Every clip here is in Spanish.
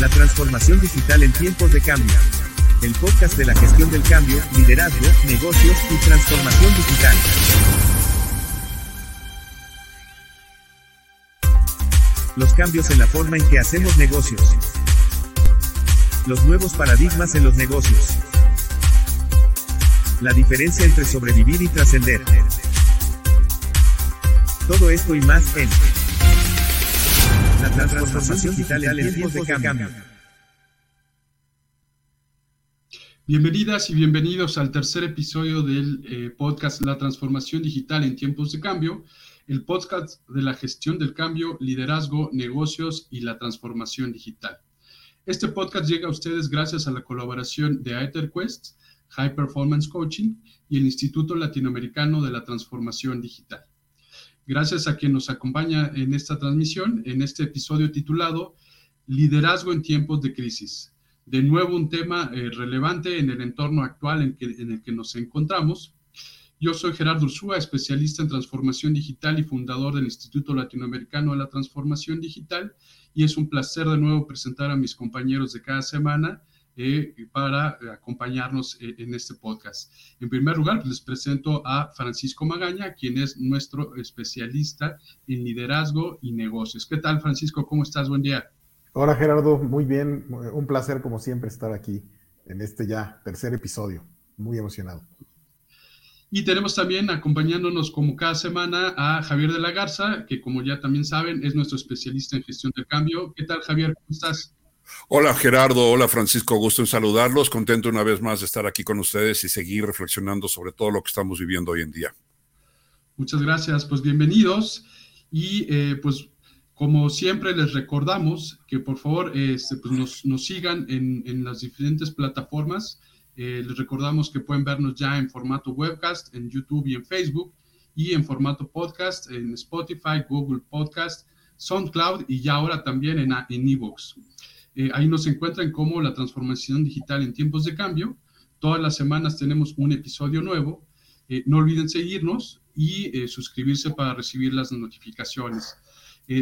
La transformación digital en tiempos de cambio. El podcast de la gestión del cambio, liderazgo, negocios y transformación digital. Los cambios en la forma en que hacemos negocios. Los nuevos paradigmas en los negocios. La diferencia entre sobrevivir y trascender. Todo esto y más en la transformación digital en tiempos de cambio. Bienvenidas y bienvenidos al tercer episodio del eh, podcast La transformación digital en tiempos de cambio, el podcast de la gestión del cambio, liderazgo, negocios y la transformación digital. Este podcast llega a ustedes gracias a la colaboración de AetherQuest, High Performance Coaching y el Instituto Latinoamericano de la Transformación Digital. Gracias a quien nos acompaña en esta transmisión, en este episodio titulado Liderazgo en tiempos de crisis. De nuevo un tema eh, relevante en el entorno actual en, en, el que nos encontramos. Yo soy Gerardo Ursúa, especialista en transformación digital y fundador del Instituto Latinoamericano de la Transformación Digital, y es un placer de nuevo presentar a mis compañeros de cada semana eh, para acompañarnos eh, en este podcast. En primer lugar, les presento a Francisco Magaña, quien es nuestro especialista en liderazgo y negocios. ¿Qué tal, Francisco? ¿Cómo estás? Buen día. Hola, Gerardo. Muy bien. Un placer, como siempre, estar aquí en este ya tercer episodio. Muy emocionado. Y tenemos también acompañándonos como cada semana a Javier de la Garza, que como ya también saben es nuestro especialista en gestión de cambio. ¿Qué tal, Javier? ¿Cómo estás? Hola Gerardo, hola Francisco, gusto en saludarlos, contento una vez más de estar aquí con ustedes y seguir reflexionando sobre todo lo que estamos viviendo hoy en día. Muchas gracias, pues bienvenidos y eh, pues como siempre les recordamos que por favor este, pues nos, sigan en, las diferentes plataformas. Eh, les recordamos que pueden vernos ya en formato webcast, en YouTube y en Facebook, y en formato podcast en Spotify, Google Podcast, SoundCloud y ya ahora también en, en Evox. Eh, ahí nos encuentran como la transformación digital en tiempos de cambio. Todas las semanas tenemos un episodio nuevo. Eh, no olviden seguirnos y eh, suscribirse para recibir las notificaciones.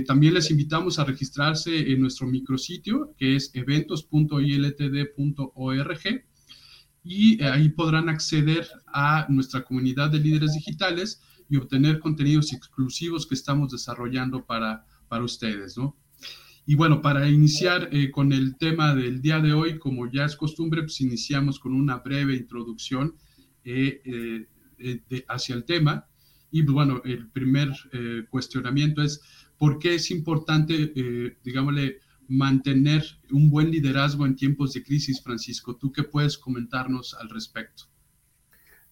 también les invitamos a registrarse en nuestro micrositio que es eventos.iltd.org y ahí podrán acceder a nuestra comunidad de líderes digitales y obtener contenidos exclusivos que estamos desarrollando para, para ustedes, ¿no? Y bueno, para iniciar eh, con el tema del día de hoy, como ya es costumbre, pues iniciamos con una breve introducción eh, eh, hacia el tema. Y pues, bueno, el primer cuestionamiento es, ¿por qué es importante, digámosle, mantener un buen liderazgo en tiempos de crisis, Francisco? ¿Tú qué puedes comentarnos al respecto?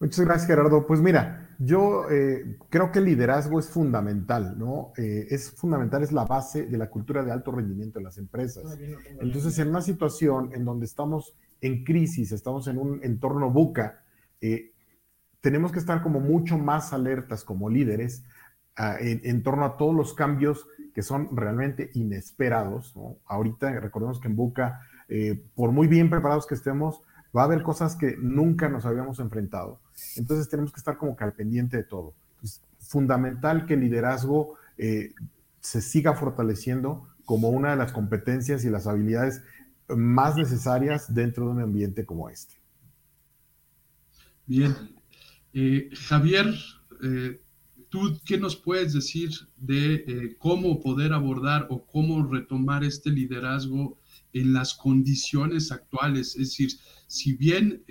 Muchas gracias, Gerardo. Pues mira, yo eh, creo que el liderazgo es fundamental, ¿no? Eh, es fundamental, es la base de la cultura de alto rendimiento en las empresas. Entonces, en una situación en donde estamos en crisis, estamos en un entorno buca, eh, tenemos que estar como mucho más alertas como líderes ah, en, torno a todos los cambios que son realmente inesperados, ¿no? Ahorita recordemos que en buca, por muy bien preparados que estemos, va a haber cosas que nunca nos habíamos enfrentado. Entonces tenemos que estar como que al pendiente de todo. Es fundamental que el liderazgo eh, se siga fortaleciendo como una de las competencias y las habilidades más necesarias dentro de un ambiente como este. Bien. Eh, Javier, eh, ¿tú qué nos puedes decir de cómo poder abordar o cómo retomar este liderazgo en las condiciones actuales? Es decir, si bien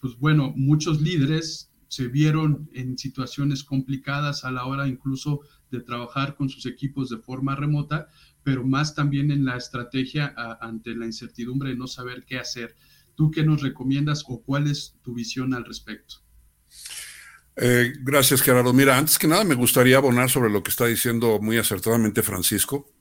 pues bueno, muchos líderes se vieron en situaciones complicadas a la hora incluso de trabajar con sus equipos de forma remota, pero más también en la estrategia ante la incertidumbre de no saber qué hacer. ¿Tú qué nos recomiendas o cuál es tu visión al respecto? Eh, gracias, Gerardo. Mira, antes que nada me gustaría abonar sobre lo que está diciendo muy acertadamente Francisco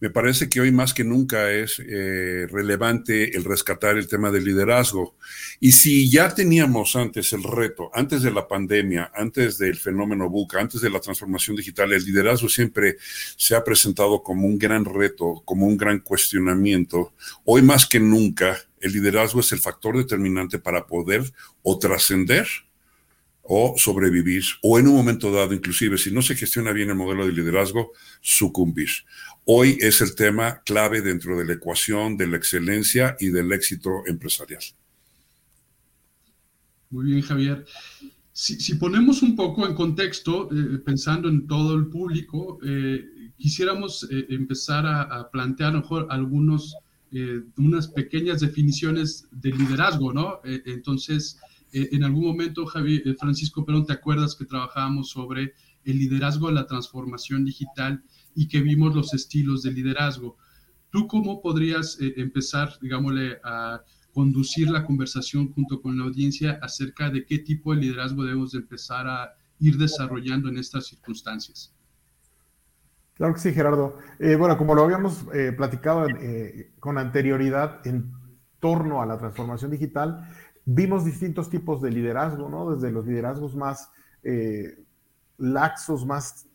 me parece que hoy más que nunca es eh, relevante el rescatar el tema del liderazgo. Y si ya teníamos antes el reto, antes de la pandemia, antes del fenómeno buca, antes de la transformación digital, el liderazgo siempre se ha presentado como un gran reto, como un gran cuestionamiento. Hoy más que nunca, el liderazgo es el factor determinante para poder o trascender o sobrevivir, o en un momento dado, inclusive, si no se gestiona bien el modelo de liderazgo, sucumbir. Hoy es el tema clave dentro de la ecuación de la excelencia y del éxito empresarial. Muy bien, Javier. Si, ponemos un poco en contexto, eh, pensando en todo el público, eh, quisiéramos eh, empezar a, plantear mejor algunos, unas pequeñas definiciones de liderazgo, ¿no? entonces, en algún momento, Francisco Perón, ¿te acuerdas que trabajábamos sobre el liderazgo de la transformación digital y que vimos los estilos de liderazgo? ¿Tú cómo podrías empezar, digámosle, a conducir la conversación junto con la audiencia acerca de qué tipo de liderazgo debemos empezar a ir desarrollando en estas circunstancias. Claro que sí, Gerardo. Eh, bueno, como lo habíamos eh, platicado eh, con anterioridad en torno a la transformación digital, vimos distintos tipos de liderazgo, ¿no? Desde los liderazgos más laxos, más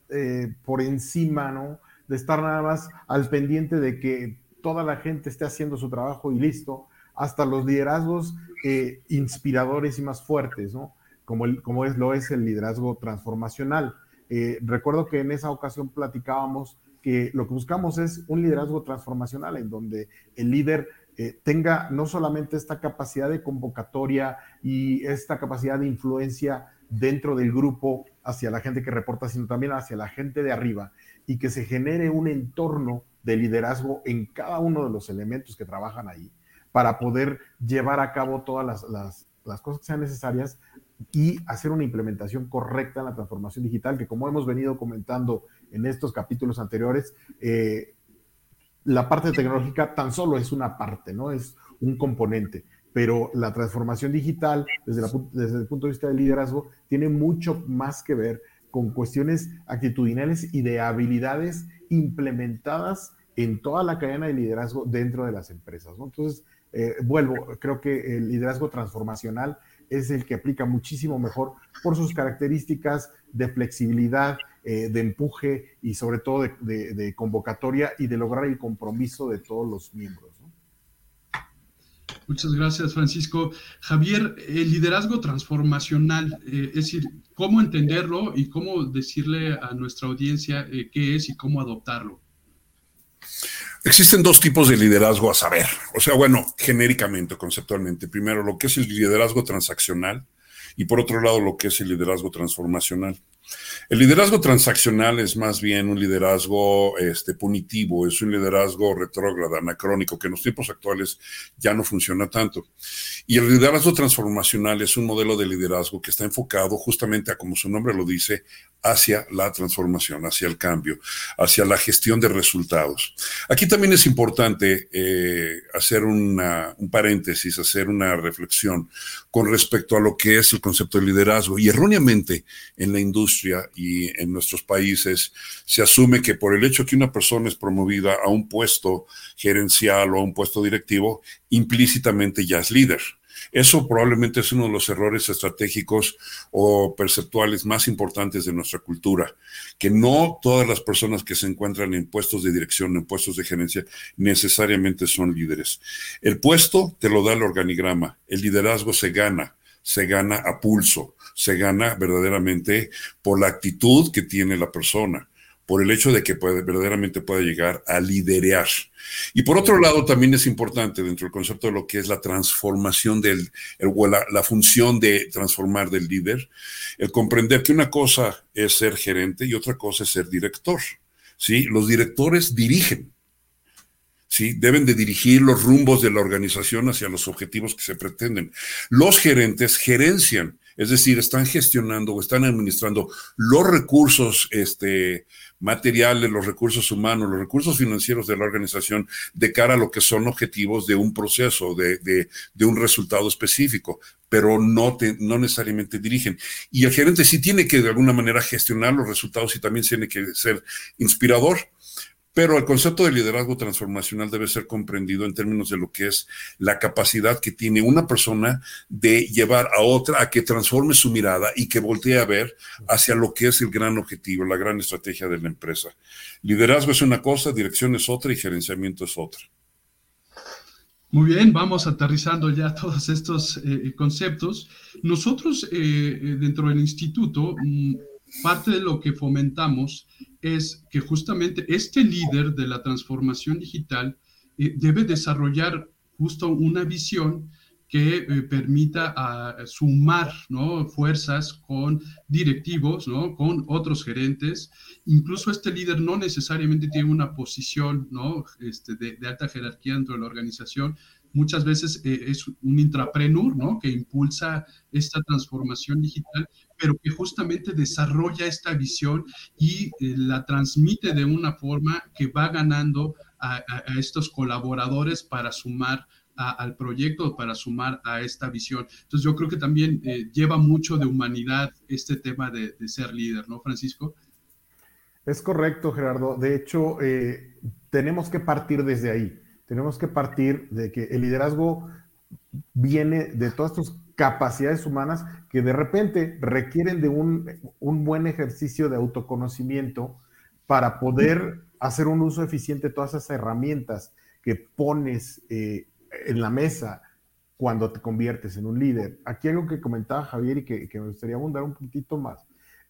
por encima, ¿no? De estar nada más al pendiente de que toda la gente esté haciendo su trabajo y listo, hasta los liderazgos eh, inspiradores y más fuertes, ¿no? Como, es, lo es el liderazgo transformacional. Eh, recuerdo que en esa ocasión platicábamos que lo que buscamos es un liderazgo transformacional en donde el líder eh, tenga no solamente esta capacidad de convocatoria y esta capacidad de influencia dentro del grupo hacia la gente que reporta, sino también hacia la gente de arriba y que se genere un entorno de liderazgo en cada uno de los elementos que trabajan ahí para poder llevar a cabo todas las, cosas que sean necesarias y hacer una implementación correcta en la transformación digital, que como hemos venido comentando en estos capítulos anteriores, eh, la parte tecnológica tan solo es una parte, ¿no? Es un componente, pero la transformación digital, desde, el punto de vista del liderazgo, tiene mucho más que ver con cuestiones actitudinales y de habilidades implementadas en toda la cadena de liderazgo dentro de las empresas. Entonces, eh, vuelvo, creo que el liderazgo transformacional es el que aplica muchísimo mejor por sus características de flexibilidad, eh, de empuje y sobre todo de, convocatoria y de lograr el compromiso de todos los miembros. Muchas gracias, Francisco. Javier, el liderazgo transformacional, eh, es decir, cómo entenderlo y cómo decirle a nuestra audiencia qué es y cómo adoptarlo. Existen dos tipos de liderazgo a saber, o sea, bueno, genéricamente, conceptualmente. Primero, lo que es el liderazgo transaccional y por otro lado, lo que es el liderazgo transformacional. El liderazgo transaccional es más bien un liderazgo este, punitivo, es un liderazgo retrógrado, anacrónico, que en los tiempos actuales ya no funciona tanto. Y el liderazgo transformacional es un modelo de liderazgo que está enfocado justamente a, como su nombre lo dice, hacia la transformación, hacia el cambio, hacia la gestión de resultados. Aquí también es importante eh, hacer un paréntesis, hacer una reflexión con respecto a lo que es el concepto de liderazgo. Y erróneamente en la industria y en nuestros países se asume que por el hecho que una persona es promovida a un puesto gerencial o a un puesto directivo, implícitamente ya es líder. Eso probablemente es uno de los errores estratégicos o perceptuales más importantes de nuestra cultura, que no todas las personas que se encuentran en puestos de dirección, en puestos de gerencia, necesariamente son líderes. El puesto te lo da el organigrama, el liderazgo se gana, se gana a pulso, se gana verdaderamente por la actitud que tiene la persona por el hecho de que puede, verdaderamente puede llegar a liderear. Y por otro lado, también es importante dentro del concepto de lo que es la transformación del, la, la, función de transformar del líder, el comprender que una cosa es ser gerente y otra cosa es ser director. ¿sí? Los directores dirigen, ¿sí? Deben de dirigir los rumbos de la organización hacia los objetivos que se pretenden. Los gerentes gerencian, es decir, están gestionando o están administrando los recursos este, materiales, los recursos humanos, los recursos financieros de la organización de cara a lo que son objetivos de un proceso, de, de, un resultado específico, pero no, no necesariamente dirigen. Y el gerente sí tiene que de alguna manera gestionar los resultados y también tiene que ser inspirador. Pero el concepto de liderazgo transformacional debe ser comprendido en términos de lo que es la capacidad que tiene una persona de llevar a otra a que transforme su mirada y que voltee a ver hacia lo que es el gran objetivo, la gran estrategia de la empresa. Liderazgo es una cosa, dirección es otra y gerenciamiento es otra. Muy bien, vamos aterrizando ya todos estos eh, conceptos. Nosotros eh, eh, dentro del instituto mm, parte de lo que fomentamos es que justamente este líder de la transformación digital eh, debe desarrollar justo una visión que eh, permita a, sumar ¿no? fuerzas con directivos, ¿no? con otros gerentes. Incluso este líder no necesariamente tiene una posición este, de, alta jerarquía dentro de la organización. Muchas veces eh, es un intrapreneur ¿no? que impulsa esta transformación digital, pero que justamente desarrolla esta visión y eh, la transmite de una forma que va ganando a, estos colaboradores para sumar al proyecto para sumar a esta visión. Entonces yo creo que también eh, lleva mucho de humanidad este tema de, de, ser líder, ¿no, Francisco? Es correcto, Gerardo. De hecho, eh, tenemos que partir desde ahí. Tenemos que partir de que el liderazgo viene de todas estas capacidades humanas que de repente requieren de un, un buen ejercicio de autoconocimiento para poder hacer un uso eficiente de todas esas herramientas que pones eh, en la mesa cuando te conviertes en un líder. Aquí algo que comentaba Javier y que, me gustaría abundar un poquitito más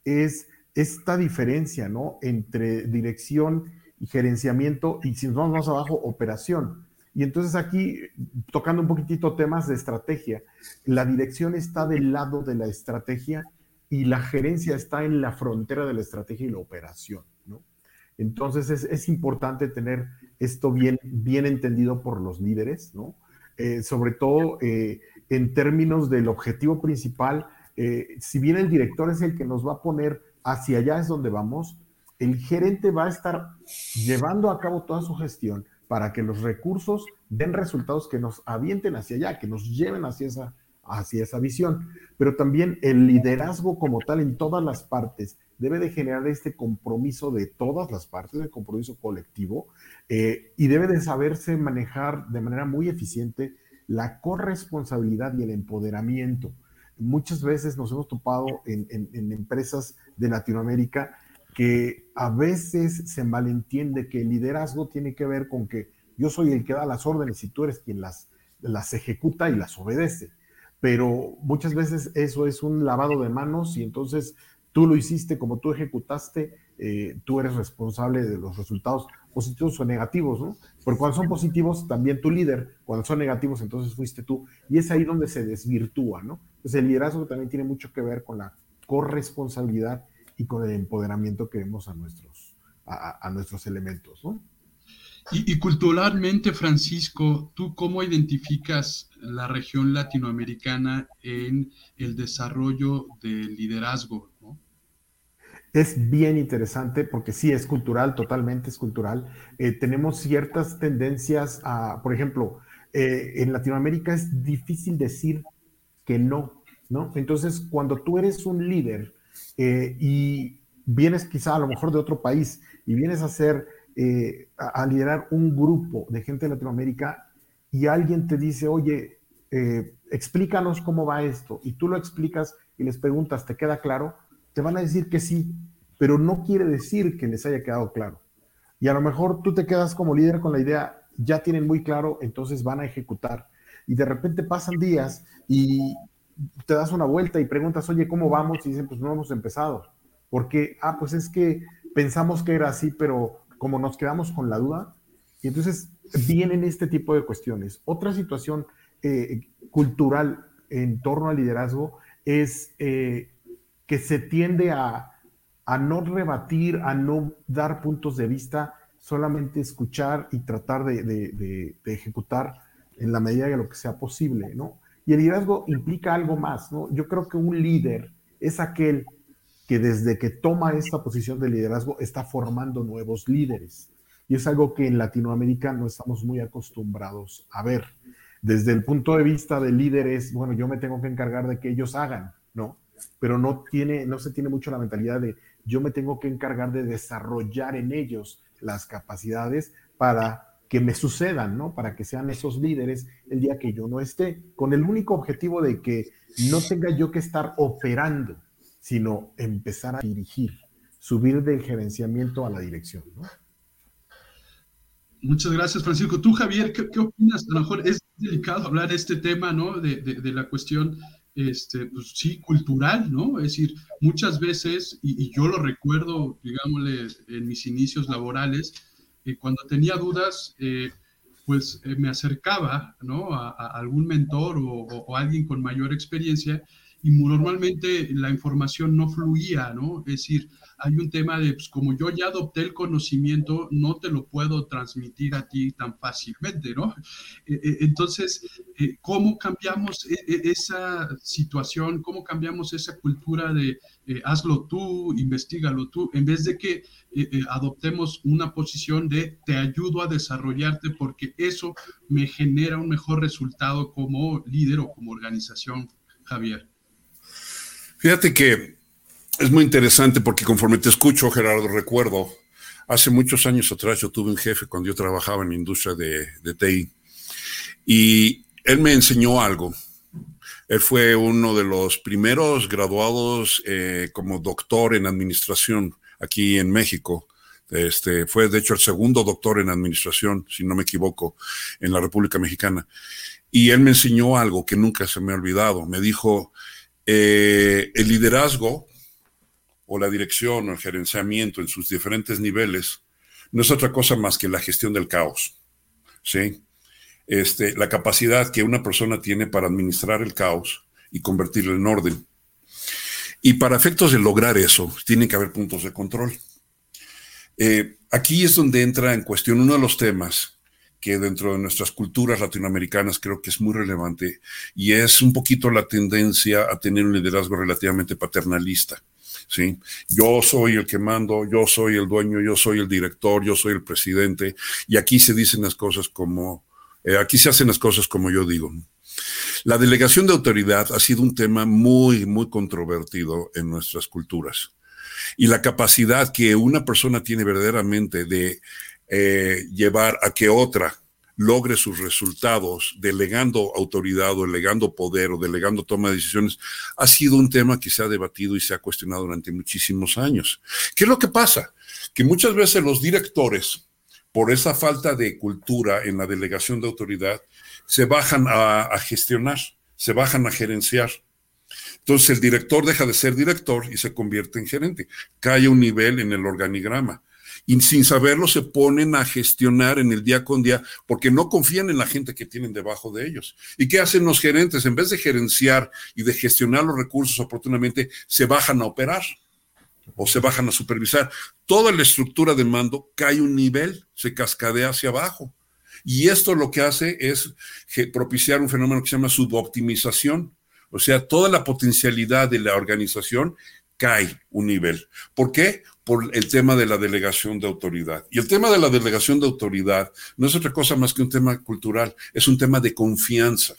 es esta diferencia, ¿no? Entre dirección y gerenciamiento y si nos vamos más abajo, operación. Y entonces aquí, tocando un poquitito temas de estrategia, la dirección está del lado de la estrategia y la gerencia está en la frontera de la estrategia y la operación, ¿no? Entonces es, es importante tener esto bien, bien entendido por los líderes, ¿no? Eh, sobre todo eh, en términos del objetivo principal, eh, si bien el director es el que nos va a poner hacia allá es donde vamos, el gerente va a estar llevando a cabo toda su gestión para que los recursos den resultados que nos avienten hacia allá, que nos lleven hacia esa, hacia esa visión. Pero también el liderazgo como tal en todas las partes debe de generar este compromiso de todas las partes, el compromiso colectivo, eh, y debe de saberse manejar de manera muy eficiente la corresponsabilidad y el empoderamiento. Muchas veces nos hemos topado en, empresas de Latinoamérica que a veces se malentiende que el liderazgo tiene que ver con que yo soy el que da las órdenes y tú eres quien las, las ejecuta y las obedece. Pero muchas veces eso es un lavado de manos y entonces tú lo hiciste como tú ejecutaste, eh, tú eres responsable de los resultados positivos o negativos, ¿no? Porque cuando son positivos, también tu líder, cuando son negativos, entonces fuiste tú. Y es ahí donde se desvirtúa, ¿no? Entonces el liderazgo también tiene mucho que ver con la corresponsabilidad y con el empoderamiento que vemos a nuestros, a, a nuestros elementos, ¿no? Y, y, culturalmente, Francisco, ¿tú cómo identificas la región latinoamericana en el desarrollo del liderazgo? ¿no? Es bien interesante porque sí, es cultural, totalmente es cultural. Eh, tenemos ciertas tendencias a, por ejemplo, eh, en Latinoamérica es difícil decir que no, ¿no? Entonces, cuando tú eres un líder eh, y vienes quizá a lo mejor de otro país y vienes a ser, eh, a, a, liderar un grupo de gente de Latinoamérica y alguien te dice, oye, eh, explícanos cómo va esto, y tú lo explicas y les preguntas, ¿te queda claro? te van a decir que sí, pero no quiere decir que les haya quedado claro. Y a lo mejor tú te quedas como líder con la idea, ya tienen muy claro, entonces van a ejecutar. Y de repente pasan días y te das una vuelta y preguntas, oye, ¿cómo vamos? Y dicen, pues no hemos empezado. Porque, ah, pues es que pensamos que era así, pero como nos quedamos con la duda, y entonces vienen este tipo de cuestiones. Otra situación eh, cultural en torno al liderazgo es eh, que se tiende a, a, no rebatir, a no dar puntos de vista, solamente escuchar y tratar de, de, de, de, ejecutar en la medida de lo que sea posible, ¿no? Y el liderazgo implica algo más, ¿no? Yo creo que un líder es aquel que desde que toma esta posición de liderazgo está formando nuevos líderes. Y es algo que en Latinoamérica no estamos muy acostumbrados a ver. Desde el punto de vista de líderes, bueno, yo me tengo que encargar de que ellos hagan, ¿no? pero no, tiene, no se tiene mucho la mentalidad de yo me tengo que encargar de desarrollar en ellos las capacidades para que me sucedan, ¿no? Para que sean esos líderes el día que yo no esté, con el único objetivo de que no tenga yo que estar operando, sino empezar a dirigir, subir del gerenciamiento a la dirección, ¿no? Muchas gracias, Francisco. Tú, Javier, ¿qué, opinas? A lo mejor es delicado hablar este tema, ¿no? De, de, la cuestión este, pues sí, cultural, ¿no? Es decir, muchas veces, y, yo lo recuerdo, digámosle, en mis inicios laborales, eh, cuando tenía dudas, eh, pues eh, me acercaba. A, algún mentor o, alguien con mayor experiencia y normalmente la información no fluía, ¿no? Es decir, hay un tema de, pues como yo ya adopté el conocimiento, no te lo puedo transmitir a ti tan fácilmente, ¿no? Eh, eh, entonces, eh, ¿cómo cambiamos esa situación? ¿Cómo cambiamos esa cultura de hazlo tú, investigalo tú, en vez de que adoptemos una posición de te ayudo a desarrollarte porque eso me genera un mejor resultado como líder o como organización, Javier? Fíjate que es muy interesante porque conforme te escucho, Gerardo, recuerdo, hace muchos años atrás yo tuve un jefe cuando yo trabajaba en la industria de, de TI y él me enseñó algo. Él fue uno de los primeros graduados eh, como doctor en administración aquí en México. Este, fue de hecho el segundo doctor en administración, si no me equivoco, en la República Mexicana. Y él me enseñó algo que nunca se me ha olvidado. Me dijo, eh, el liderazgo o la dirección o el gerenciamiento en sus diferentes niveles no es otra cosa más que la gestión del caos. ¿sí? Este, la capacidad que una persona tiene para administrar el caos y convertirlo en orden. Y para efectos de lograr eso, tienen que haber puntos de control. Eh, aquí es donde entra en cuestión uno de los temas que dentro de nuestras culturas latinoamericanas creo que es muy relevante y es un poquito la tendencia a tener un liderazgo relativamente paternalista. ¿Sí? Yo soy el que mando, yo soy el dueño, yo soy el director, yo soy el presidente, y aquí se dicen las cosas como, eh, aquí se hacen las cosas como yo digo. La delegación de autoridad ha sido un tema muy, muy controvertido en nuestras culturas. Y la capacidad que una persona tiene verdaderamente de eh, llevar a que otra logre sus resultados delegando autoridad o delegando poder o delegando toma de decisiones, ha sido un tema que se ha debatido y se ha cuestionado durante muchísimos años. ¿Qué es lo que pasa? Que muchas veces los directores, por esa falta de cultura en la delegación de autoridad, se bajan a, gestionar, se bajan a gerenciar. Entonces el director deja de ser director y se convierte en gerente. Cae un nivel en el organigrama y sin saberlo se ponen a gestionar en el día con día porque no confían en la gente que tienen debajo de ellos. ¿Y qué hacen los gerentes? En vez de gerenciar y de gestionar los recursos oportunamente, se bajan a operar o se bajan a supervisar. Toda la estructura de mando cae un nivel, se cascadea hacia abajo. Y esto lo que hace es propiciar un fenómeno que se llama suboptimización. O sea, toda la potencialidad de la organización cae un nivel. ¿Por qué? Por el tema de la delegación de autoridad. Y el tema de la delegación de autoridad no es otra cosa más que un tema cultural, es un tema de confianza.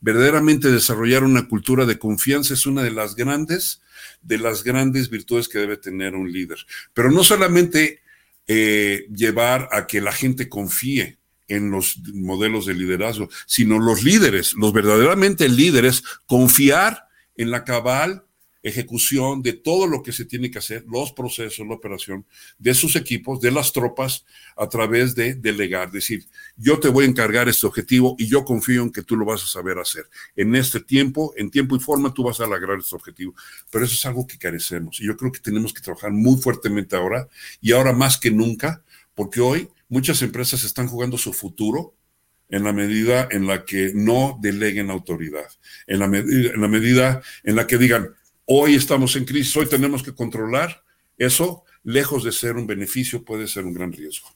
Verdaderamente desarrollar una cultura de confianza es una de las grandes, de las grandes virtudes que debe tener un líder. Pero no solamente eh, llevar a que la gente confíe en los modelos de liderazgo, sino los líderes, los verdaderamente líderes, confiar en la cabal ejecución de todo lo que se tiene que hacer, los procesos, la operación de sus equipos, de las tropas, a través de delegar. Decir, yo te voy a encargar este objetivo y yo confío en que tú lo vas a saber hacer. En este tiempo, en tiempo y forma, tú vas a lograr este objetivo. Pero eso es algo que carecemos y yo creo que tenemos que trabajar muy fuertemente ahora y ahora más que nunca, porque hoy muchas empresas están jugando su futuro en la medida en la que no deleguen autoridad, en la, en la medida en la que digan, Hoy estamos en crisis, hoy tenemos que controlar. Eso, lejos de ser un beneficio, puede ser un gran riesgo.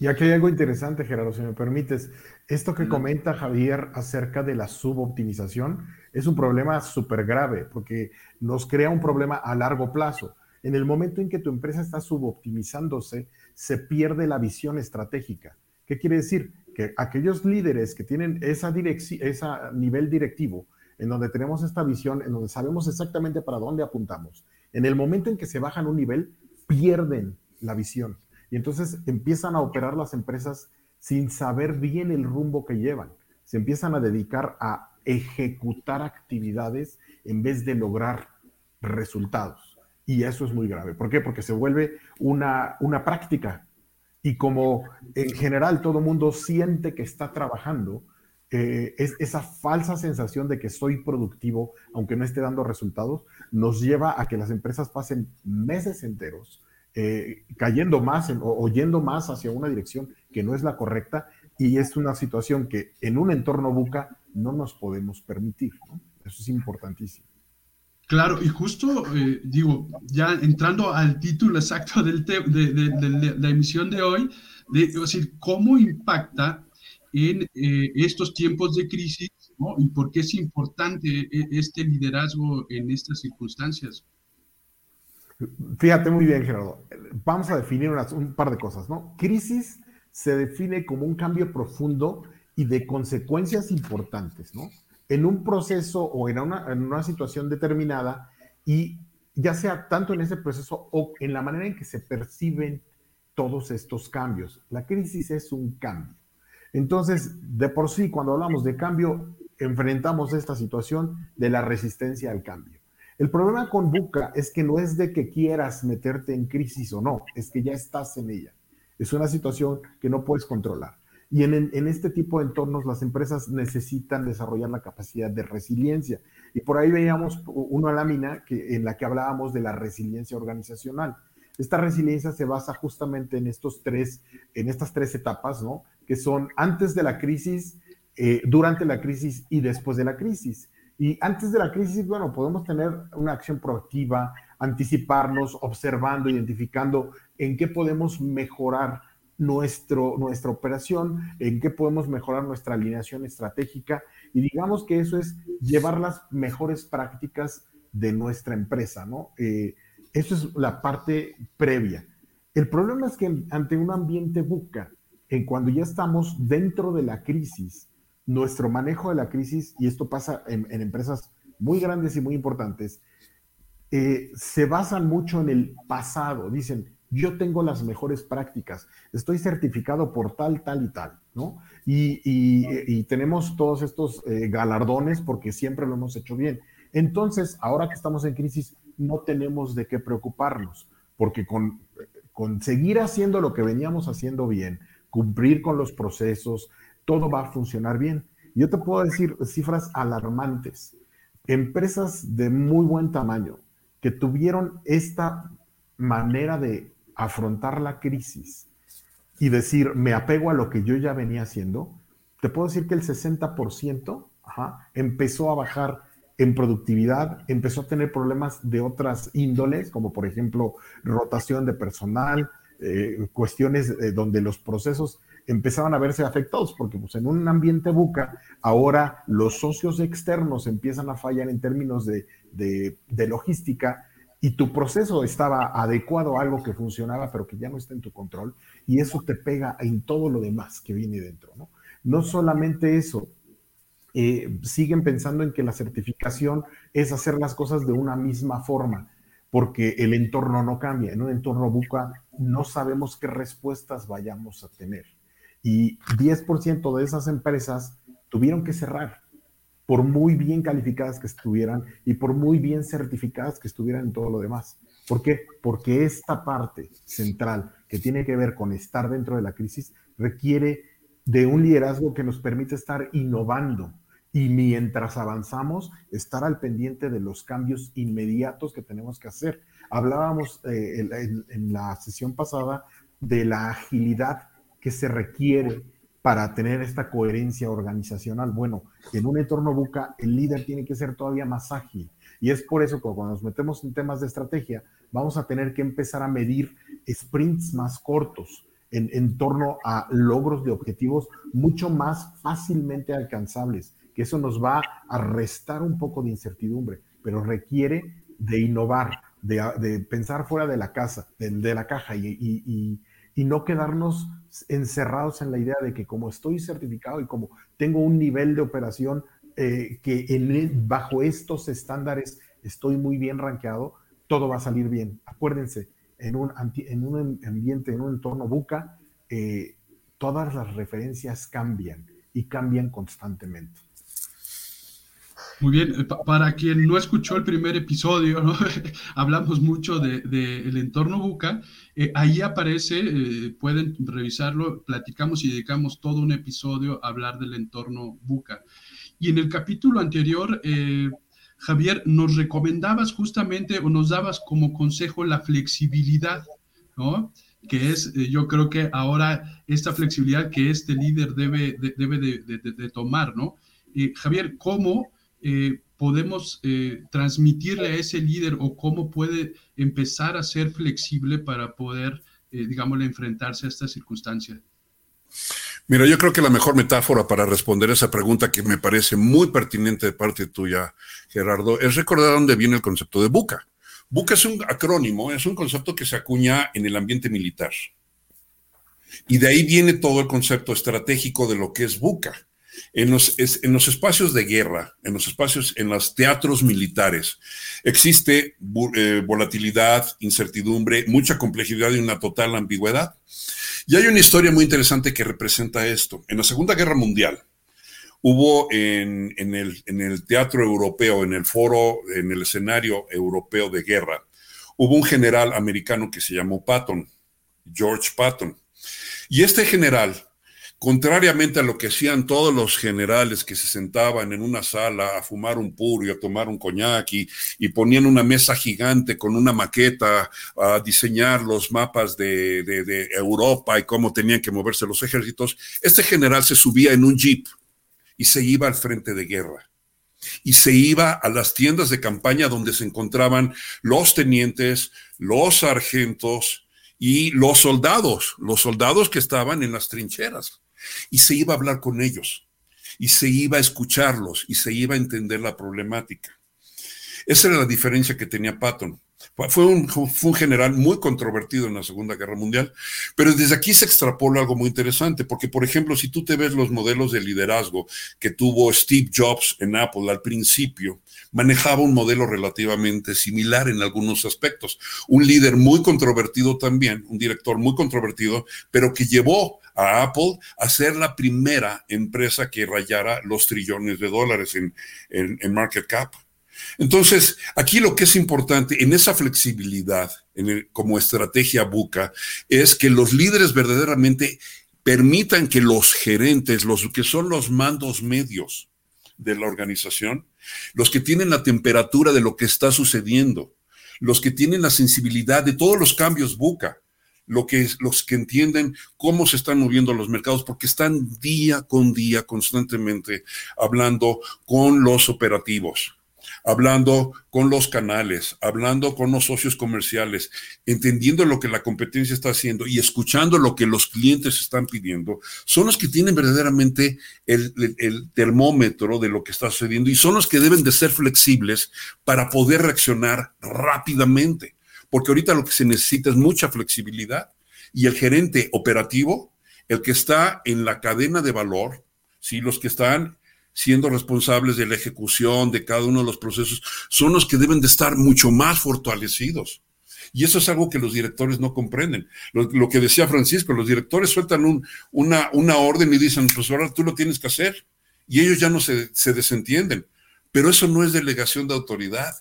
Y aquí hay algo interesante, Gerardo, si me permites. Esto que comenta Javier acerca de la suboptimización es un problema súper grave porque nos crea un problema a largo plazo. En el momento en que tu empresa está suboptimizándose, se pierde la visión estratégica. ¿Qué quiere decir? Que aquellos líderes que tienen esa, ese nivel directivo en donde tenemos esta visión, en donde sabemos exactamente para dónde apuntamos. En el momento en que se bajan un nivel, pierden la visión y entonces empiezan a operar las empresas sin saber bien el rumbo que llevan. Se empiezan a dedicar a ejecutar actividades en vez de lograr resultados. Y eso es muy grave. ¿Por qué? Porque se vuelve una, una práctica. Y como en general todo mundo siente que está trabajando, eh, es, esa falsa sensación de que soy productivo, aunque no esté dando resultados, nos lleva a que las empresas pasen meses enteros eh, cayendo más o, yendo más hacia una dirección que no es la correcta y es una situación que en un entorno buca no nos podemos permitir. Eso es importantísimo. Claro, y justo, eh, digo, ya entrando al título exacto del de, la emisión de hoy, de, decir, cómo impacta en eh, estos tiempos de crisis ¿no? y por qué es importante eh, este liderazgo en estas circunstancias. Fíjate muy bien, Gerardo. Vamos a definir un par de cosas, ¿no? Crisis se define como un cambio profundo y de consecuencias importantes, ¿no? En un proceso o en una, en una situación determinada y ya sea tanto en ese proceso o en la manera en que se perciben todos estos cambios. La crisis es un cambio. Entonces, de por sí, cuando hablamos de cambio, enfrentamos esta situación de la resistencia al cambio. El problema con Buca es que no es de que quieras meterte en crisis o no, es que ya estás en ella. Es una situación que no puedes controlar. Y en, en, este tipo de entornos las empresas necesitan desarrollar la capacidad de resiliencia. Y por ahí veíamos una lámina que, en la que hablábamos de la resiliencia organizacional. Esta resiliencia se basa justamente en estos tres, en estas tres etapas, ¿no? Que son antes de la crisis, eh, durante la crisis y después de la crisis. Y antes de la crisis, bueno, podemos tener una acción proactiva, anticiparnos, observando, identificando en qué podemos mejorar nuestro, nuestra operación, en qué podemos mejorar nuestra alineación estratégica. Y digamos que eso es llevar las mejores prácticas de nuestra empresa, ¿no? Eh, eso es la parte previa. El problema es que ante un ambiente buca, en cuando ya estamos dentro de la crisis, nuestro manejo de la crisis, y esto pasa en, empresas muy grandes y muy importantes, eh, se basan mucho en el pasado. Dicen, yo tengo las mejores prácticas, estoy certificado por tal, tal y tal, ¿no? Y, tenemos todos estos eh, galardones porque siempre lo hemos hecho bien. Entonces, ahora que estamos en crisis, no tenemos de qué preocuparnos, porque con, con seguir haciendo lo que veníamos haciendo bien, cumplir con los procesos, todo va a funcionar bien. Yo te puedo decir cifras alarmantes. Empresas de muy buen tamaño que tuvieron esta manera de afrontar la crisis y decir, me apego a lo que yo ya venía haciendo, te puedo decir que el 60% empezó a bajar en productividad, empezó a tener problemas de otras índoles, como por ejemplo rotación de personal, eh, cuestiones eh, donde los procesos empezaban a verse afectados, porque pues, en un ambiente buca, ahora los socios externos empiezan a fallar en términos de, de logística y tu proceso estaba adecuado a algo que funcionaba, pero que ya no está en tu control, y eso te pega en todo lo demás que viene dentro, ¿no? No solamente eso, eh, siguen pensando en que la certificación es hacer las cosas de una misma forma, porque el entorno no cambia. En un entorno buca no sabemos qué respuestas vayamos a tener. Y 10% de esas empresas tuvieron que cerrar, por muy bien calificadas que estuvieran y por muy bien certificadas que estuvieran en todo lo demás. ¿Por qué? Porque esta parte central que tiene que ver con estar dentro de la crisis requiere de un liderazgo que nos permite estar innovando, y mientras avanzamos, estar al pendiente de los cambios inmediatos que tenemos que hacer. Hablábamos eh, en, la sesión pasada de la agilidad que se requiere para tener esta coherencia organizacional. Bueno, en un entorno buca, el líder tiene que ser todavía más ágil. Y es por eso que cuando nos metemos en temas de estrategia, vamos a tener que empezar a medir sprints más cortos en, en torno a logros de objetivos mucho más fácilmente alcanzables que eso nos va a restar un poco de incertidumbre, pero requiere de innovar, de, pensar fuera de la casa, de, la caja y, no quedarnos encerrados en la idea de que como estoy certificado y como tengo un nivel de operación eh, que bajo estos estándares estoy muy bien rankeado, todo va a salir bien. Acuérdense, en un, en un ambiente, en un entorno buca, eh, todas las referencias cambian y cambian constantemente. Muy bien, eh, para quien no escuchó el primer episodio, hablamos mucho del de, entorno buca. Eh, ahí aparece, eh, pueden revisarlo, platicamos y dedicamos todo un episodio a hablar del entorno buca. Y en el capítulo anterior, Javier, nos recomendabas justamente o nos dabas como consejo la flexibilidad, ¿no? que es, yo creo que ahora esta flexibilidad que este líder debe, debe de, tomar, ¿no? Javier, ¿cómo eh, podemos eh, transmitirle a ese líder o cómo puede empezar a ser flexible para poder, eh, digamos, enfrentarse a esta circunstancia? Mira, yo creo que la mejor metáfora para responder esa pregunta que me parece muy pertinente de parte tuya, Gerardo, es recordar dónde viene el concepto de buca. Buca es un acrónimo, es un concepto que se acuña en el ambiente militar. Y de ahí viene todo el concepto estratégico de lo que es buca. En los, en los, espacios de guerra, en los espacios, en los teatros militares, existe eh, volatilidad, incertidumbre, mucha complejidad y una total ambigüedad. Y hay una historia muy interesante que representa esto. En la Segunda Guerra Mundial hubo en, en, el, en el teatro europeo, en el foro, en el escenario europeo de guerra, hubo un general americano que se llamó Patton, George Patton. Y este general Contrariamente a lo que hacían todos los generales que se sentaban en una sala a fumar un puro y a tomar un coñac y, ponían una mesa gigante con una maqueta a diseñar los mapas de, de Europa y cómo tenían que moverse los ejércitos, este general se subía en un jeep y se iba al frente de guerra. Y se iba a las tiendas de campaña donde se encontraban los tenientes, los sargentos y los soldados, los soldados que estaban en las trincheras y se iba a hablar con ellos y se iba a escucharlos y se iba a entender la problemática. Esa era la diferencia que tenía Patton. Fue un, fue un, general muy controvertido en la Segunda Guerra Mundial, pero desde aquí se extrapola algo muy interesante, porque por ejemplo, si tú te ves los modelos de liderazgo que tuvo Steve Jobs en Apple al principio, manejaba un modelo relativamente similar en algunos aspectos. Un líder muy controvertido también, un director muy controvertido, pero que llevó a Apple a ser la primera empresa que rayara los trillones de dólares en, en, market cap. Entonces, aquí lo que es importante en esa flexibilidad, en como estrategia buca, es que los líderes verdaderamente permitan que los gerentes, los que son los mandos medios de la organización, los que tienen la temperatura de lo que está sucediendo, los que tienen la sensibilidad de todos los cambios buca, lo que, los que entienden cómo se están moviendo los mercados, porque están día con día constantemente hablando con los operativos, hablando con los canales, hablando con los socios comerciales, entendiendo lo que la competencia está haciendo y escuchando lo que los clientes están pidiendo, son los que tienen verdaderamente el, el termómetro de lo que está sucediendo y son los que deben de ser flexibles para poder reaccionar rápidamente porque ahorita lo que se necesita es mucha flexibilidad y el gerente operativo, el que está en la cadena de valor, ¿sí? los que están siendo responsables de la ejecución de cada uno de los procesos, son los que deben de estar mucho más fortalecidos. Y eso es algo que los directores no comprenden. Lo, que decía Francisco, los directores sueltan un, una, orden y dicen, pues ahora tú lo tienes que hacer. Y ellos ya no se desentienden. Pero eso no es delegación de autoridad.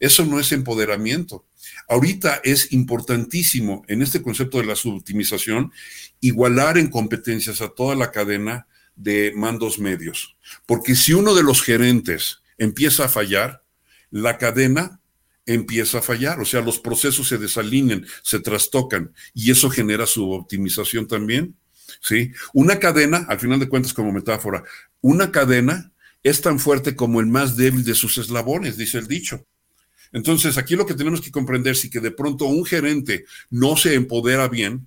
Eso no es empoderamiento. Ahorita es importantísimo en este concepto de la suboptimización igualar en competencias a toda la cadena de mandos medios. Porque si uno de los gerentes empieza a fallar, la cadena empieza a fallar, o sea, los procesos se desalinean, se trastocan y eso genera suboptimización también. ¿sí? Una cadena, al final de cuentas como metáfora, una cadena es tan fuerte como el más débil de sus eslabones, dice el dicho. Entonces, aquí lo que tenemos que comprender, si que de pronto un gerente no se empodera bien,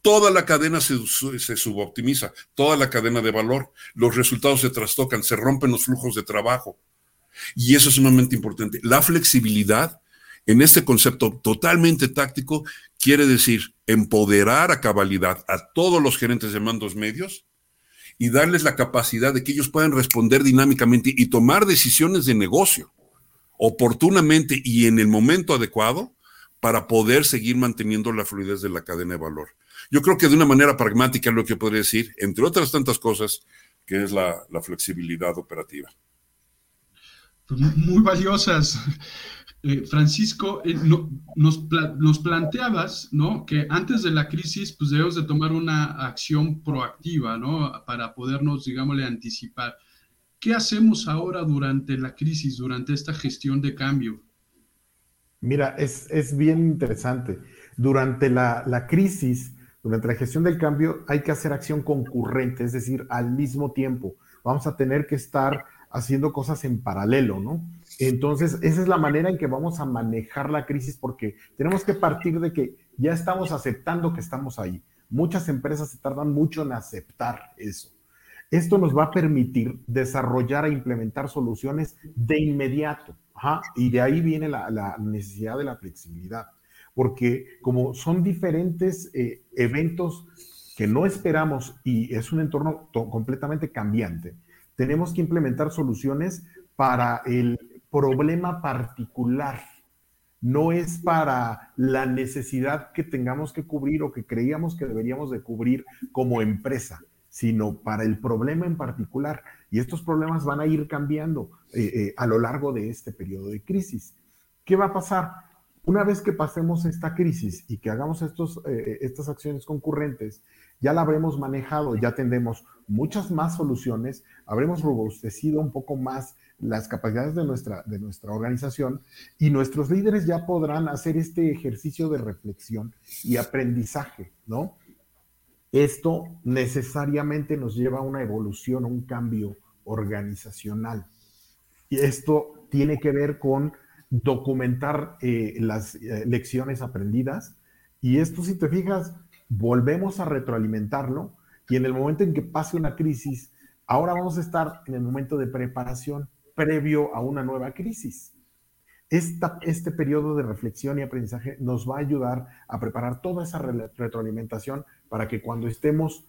toda la cadena se, suboptimiza, toda la cadena de valor, los resultados se trastocan, se rompen los flujos de trabajo. Y eso es sumamente importante. La flexibilidad en este concepto totalmente táctico quiere decir empoderar a cabalidad a todos los gerentes de mandos medios y darles la capacidad de que ellos puedan responder dinámicamente y tomar decisiones de negocio oportunamente y en el momento adecuado para poder seguir manteniendo la fluidez de la cadena de valor. Yo creo que de una manera pragmática lo que podría decir, entre otras tantas cosas, que es la, flexibilidad operativa. pues, muy valiosas. Eh, Francisco, eh, nos, planteabas, ¿no? Que antes de la crisis, pues debemos de tomar una acción proactiva, ¿no? Para podernos, digámosle, anticipar. ¿Qué hacemos ahora durante la crisis, durante esta gestión de cambio? Mira, es, bien interesante. Durante la, la crisis, durante la gestión del cambio, hay que hacer acción concurrente, es decir, al mismo tiempo. Vamos a tener que estar haciendo cosas en paralelo, ¿no? Entonces, esa es la manera en que vamos a manejar la crisis porque tenemos que partir de que ya estamos aceptando que estamos ahí. Muchas empresas se tardan mucho en aceptar eso. Esto nos va a permitir desarrollar e implementar soluciones de inmediato. y de ahí viene la, necesidad de la flexibilidad, porque como son diferentes eh, eventos que no esperamos y es un entorno completamente cambiante, tenemos que implementar soluciones para el problema particular. No es para la necesidad que tengamos que cubrir o que creíamos que deberíamos de cubrir como empresa, sino para el problema en particular. Y estos problemas van a ir cambiando eh, eh, a lo largo de este periodo de crisis. ¿Qué va a pasar? Una vez que pasemos esta crisis y que hagamos estos, eh, estas acciones concurrentes, ya la habremos manejado, ya tendremos muchas más soluciones, habremos robustecido un poco más las capacidades de nuestra, de nuestra organización y nuestros líderes ya podrán hacer este ejercicio de reflexión y aprendizaje, ¿no? Esto necesariamente nos lleva a una evolución, a un cambio organizacional. Y esto tiene que ver con documentar eh, las eh, lecciones aprendidas. Y esto, si te fijas, volvemos a retroalimentarlo y en el momento en que pase una crisis, ahora vamos a estar en el momento de preparación previo a una nueva crisis. Este periodo de reflexión y aprendizaje nos va a ayudar a preparar toda esa retroalimentación para que cuando estemos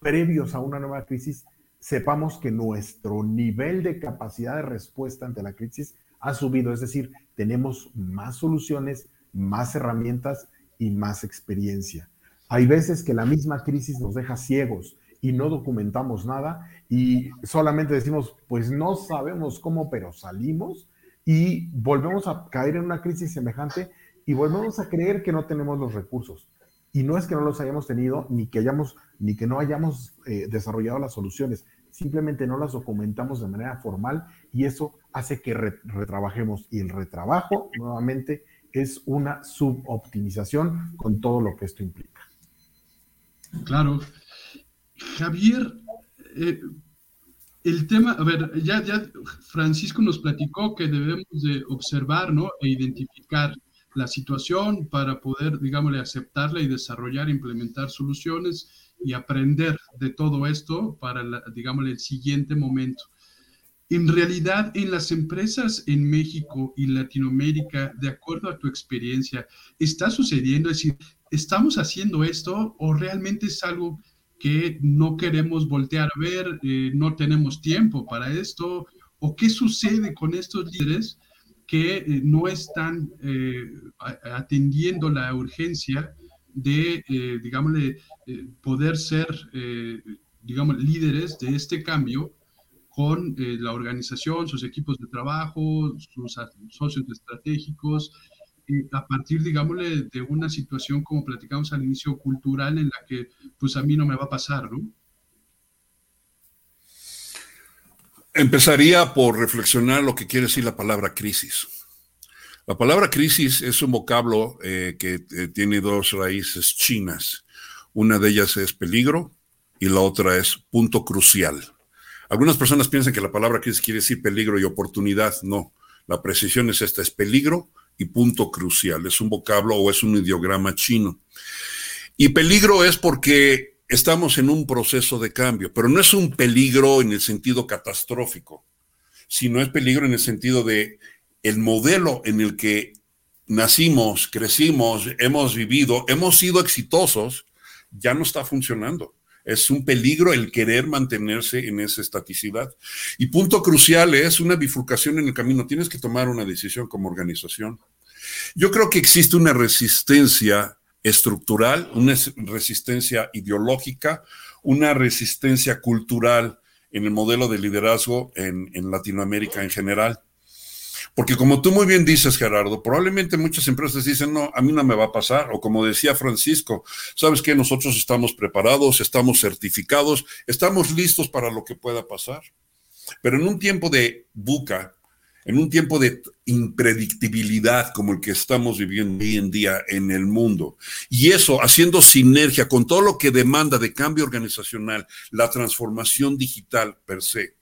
previos a una nueva crisis, sepamos que nuestro nivel de capacidad de respuesta ante la crisis ha subido, es decir, tenemos más soluciones, más herramientas y más experiencia. Hay veces que la misma crisis nos deja ciegos y no documentamos nada y solamente decimos, pues no sabemos cómo, pero salimos y volvemos a caer en una crisis semejante y volvemos a creer que no tenemos los recursos. Y no es que no los hayamos tenido, ni que, hayamos, ni que no hayamos eh, desarrollado las soluciones, simplemente no las documentamos de manera formal y eso hace que retrabajemos. Y el retrabajo, nuevamente, es una suboptimización con todo lo que esto implica. Claro. Javier, eh, el tema, a ver, ya, ya Francisco nos platicó que debemos de observar, ¿no? E identificar la situación para poder, digámosle, aceptarla y desarrollar, implementar soluciones y aprender de todo esto para, la, digámosle, el siguiente momento. En realidad, en las empresas en México y Latinoamérica, de acuerdo a tu experiencia, ¿está sucediendo? Es decir, ¿estamos haciendo esto o realmente es algo que no queremos voltear a ver, eh, no tenemos tiempo para esto? ¿O qué sucede con estos líderes que eh, no están eh, atendiendo la urgencia de, digámosle, poder ser, digamos, líderes de este cambio con la organización, sus equipos de trabajo, sus socios estratégicos, a partir, digámosle, de una situación como platicamos al inicio, cultural, en la que pues a mí no me va a pasar, ¿no? Empezaría por reflexionar lo que quiere decir la palabra crisis. La palabra crisis es un vocablo eh, que eh, tiene dos raíces chinas. Una de ellas es peligro y la otra es punto crucial. Algunas personas piensan que la palabra crisis quiere decir peligro y oportunidad. No, la precisión es esta, es peligro y punto crucial. Es un vocablo o es un ideograma chino. Y peligro es porque estamos en un proceso de cambio, pero no es un peligro en el sentido catastrófico, sino es peligro en el sentido de el modelo en el que nacimos, crecimos, hemos vivido, hemos sido exitosos, ya no está funcionando. Es un peligro el querer mantenerse en esa estaticidad. Y punto crucial es una bifurcación en el camino. Tienes que tomar una decisión como organización. Yo creo que existe una resistencia estructural, una resistencia ideológica, una resistencia cultural en el modelo de liderazgo en, Latinoamérica en general. Porque como tú muy bien dices, Gerardo, probablemente muchas empresas dicen, no, a mí no me va a pasar. O como decía Francisco, sabes que nosotros estamos preparados, estamos certificados, estamos listos para lo que pueda pasar. Pero en un tiempo de buca, en un tiempo de impredictibilidad como el que estamos viviendo hoy en día en el mundo, y eso haciendo sinergia con todo lo que demanda de cambio organizacional, la transformación digital per se,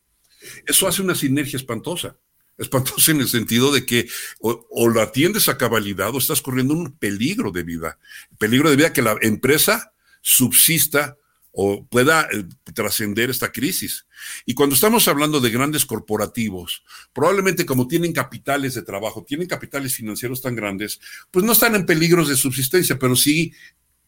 eso hace una sinergia espantosa. Espantosa en el sentido de que o, o lo atiendes a cabalidad o estás corriendo un peligro de vida. Peligro de vida que la empresa subsista o pueda eh, trascender esta crisis. Y cuando estamos hablando de grandes corporativos, probablemente como tienen capitales de trabajo, tienen capitales financieros tan grandes, pues no están en peligros de subsistencia, pero sí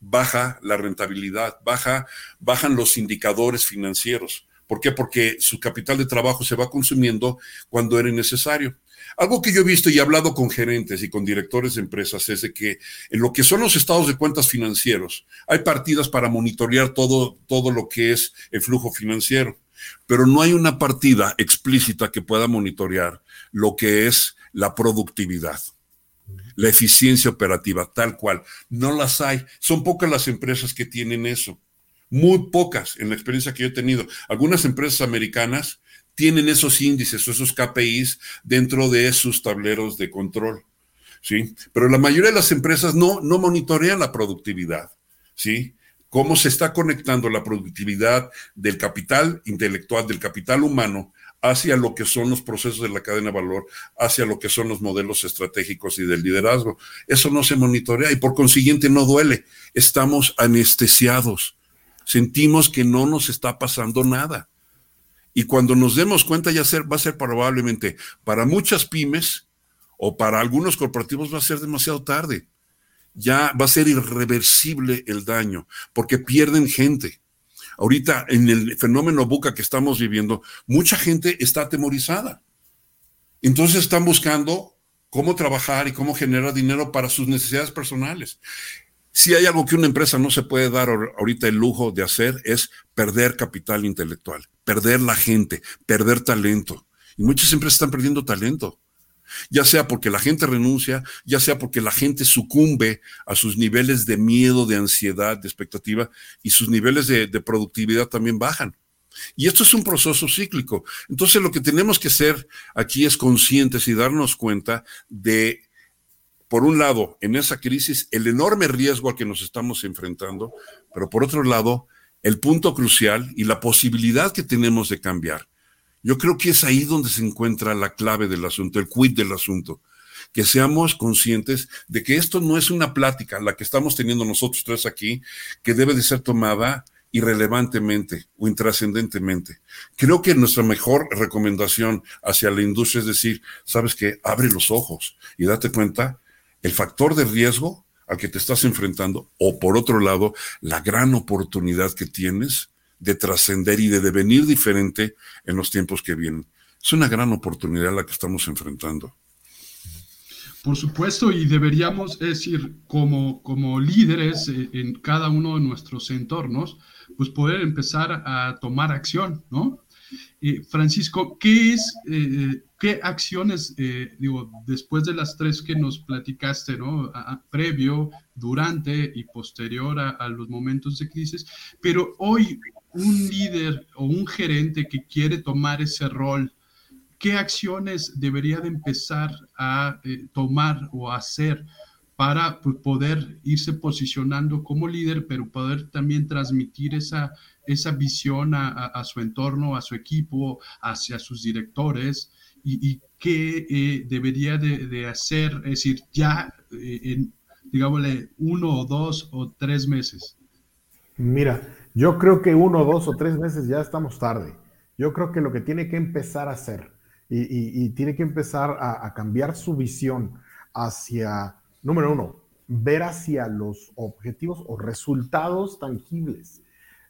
baja la rentabilidad, baja, bajan los indicadores financieros. ¿Por qué? Porque su capital de trabajo se va consumiendo cuando era necesario. Algo que yo he visto y he hablado con gerentes y con directores de empresas es de que en lo que son los estados de cuentas financieros, hay partidas para monitorear todo, todo lo que es el flujo financiero, pero no hay una partida explícita que pueda monitorear lo que es la productividad la eficiencia operativa, tal cual. No las hay. Son pocas las empresas que tienen eso. Muy pocas en la experiencia que yo he tenido. Algunas empresas americanas tienen esos índices o esos KPIs dentro de sus tableros de control. ¿sí? Pero la mayoría de las empresas no, no monitorean la productividad. ¿sí? Cómo se está conectando la productividad del capital intelectual, del capital humano, hacia lo que son los procesos de la cadena de valor, hacia lo que son los modelos estratégicos y del liderazgo. Eso no se monitorea y por consiguiente no duele. Estamos anestesiados. Sentimos que no nos está pasando nada. Y cuando nos demos cuenta ya va a ser probablemente para muchas pymes o para algunos corporativos va a ser demasiado tarde. Ya va a ser irreversible el daño porque pierden gente. Ahorita en el fenómeno buca que estamos viviendo, mucha gente está atemorizada. Entonces están buscando cómo trabajar y cómo generar dinero para sus necesidades personales. Si hay algo que una empresa no se puede dar ahorita el lujo de hacer es perder capital intelectual, perder la gente, perder talento. Y muchas empresas están perdiendo talento, ya sea porque la gente renuncia, ya sea porque la gente sucumbe a sus niveles de miedo, de ansiedad, de expectativa, y sus niveles de, productividad también bajan. Y esto es un proceso cíclico. Entonces lo que tenemos que ser aquí es conscientes y darnos cuenta de por un lado, en esa crisis, el enorme riesgo al que nos estamos enfrentando, pero por otro lado, el punto crucial y la posibilidad que tenemos de cambiar. Yo creo que es ahí donde se encuentra la clave del asunto, el quid del asunto. Que seamos conscientes de que esto no es una plática, la que estamos teniendo nosotros tres aquí, que debe de ser tomada irrelevantemente o intrascendentemente. Creo que nuestra mejor recomendación hacia la industria es decir, sabes que abre los ojos y date cuenta el factor de riesgo al que te estás enfrentando o por otro lado la gran oportunidad que tienes de trascender y de devenir diferente en los tiempos que vienen. Es una gran oportunidad la que estamos enfrentando. Por supuesto, y deberíamos decir, como, como líderes eh, en cada uno de nuestros entornos, pues poder empezar a tomar acción, ¿no? Eh, Francisco, ¿qué es, eh, qué acciones, eh, digo, después de las tres que nos platicaste, ¿no? previo, durante y posterior a, los momentos de crisis, pero hoy un líder o un gerente que quiere tomar ese rol, ¿qué acciones debería de empezar a tomar o hacer para poder irse posicionando como líder, pero poder también transmitir esa, esa visión a, su entorno, a su equipo, hacia sus directores y, qué eh, debería de, hacer, es decir, ya eh, en, digámosle, uno o dos o tres meses. Mira, yo creo que uno, dos o tres meses ya estamos tarde. Yo creo que lo que tiene que empezar a hacer y, tiene que empezar a cambiar su visión hacia Número uno, ver hacia los objetivos o resultados tangibles.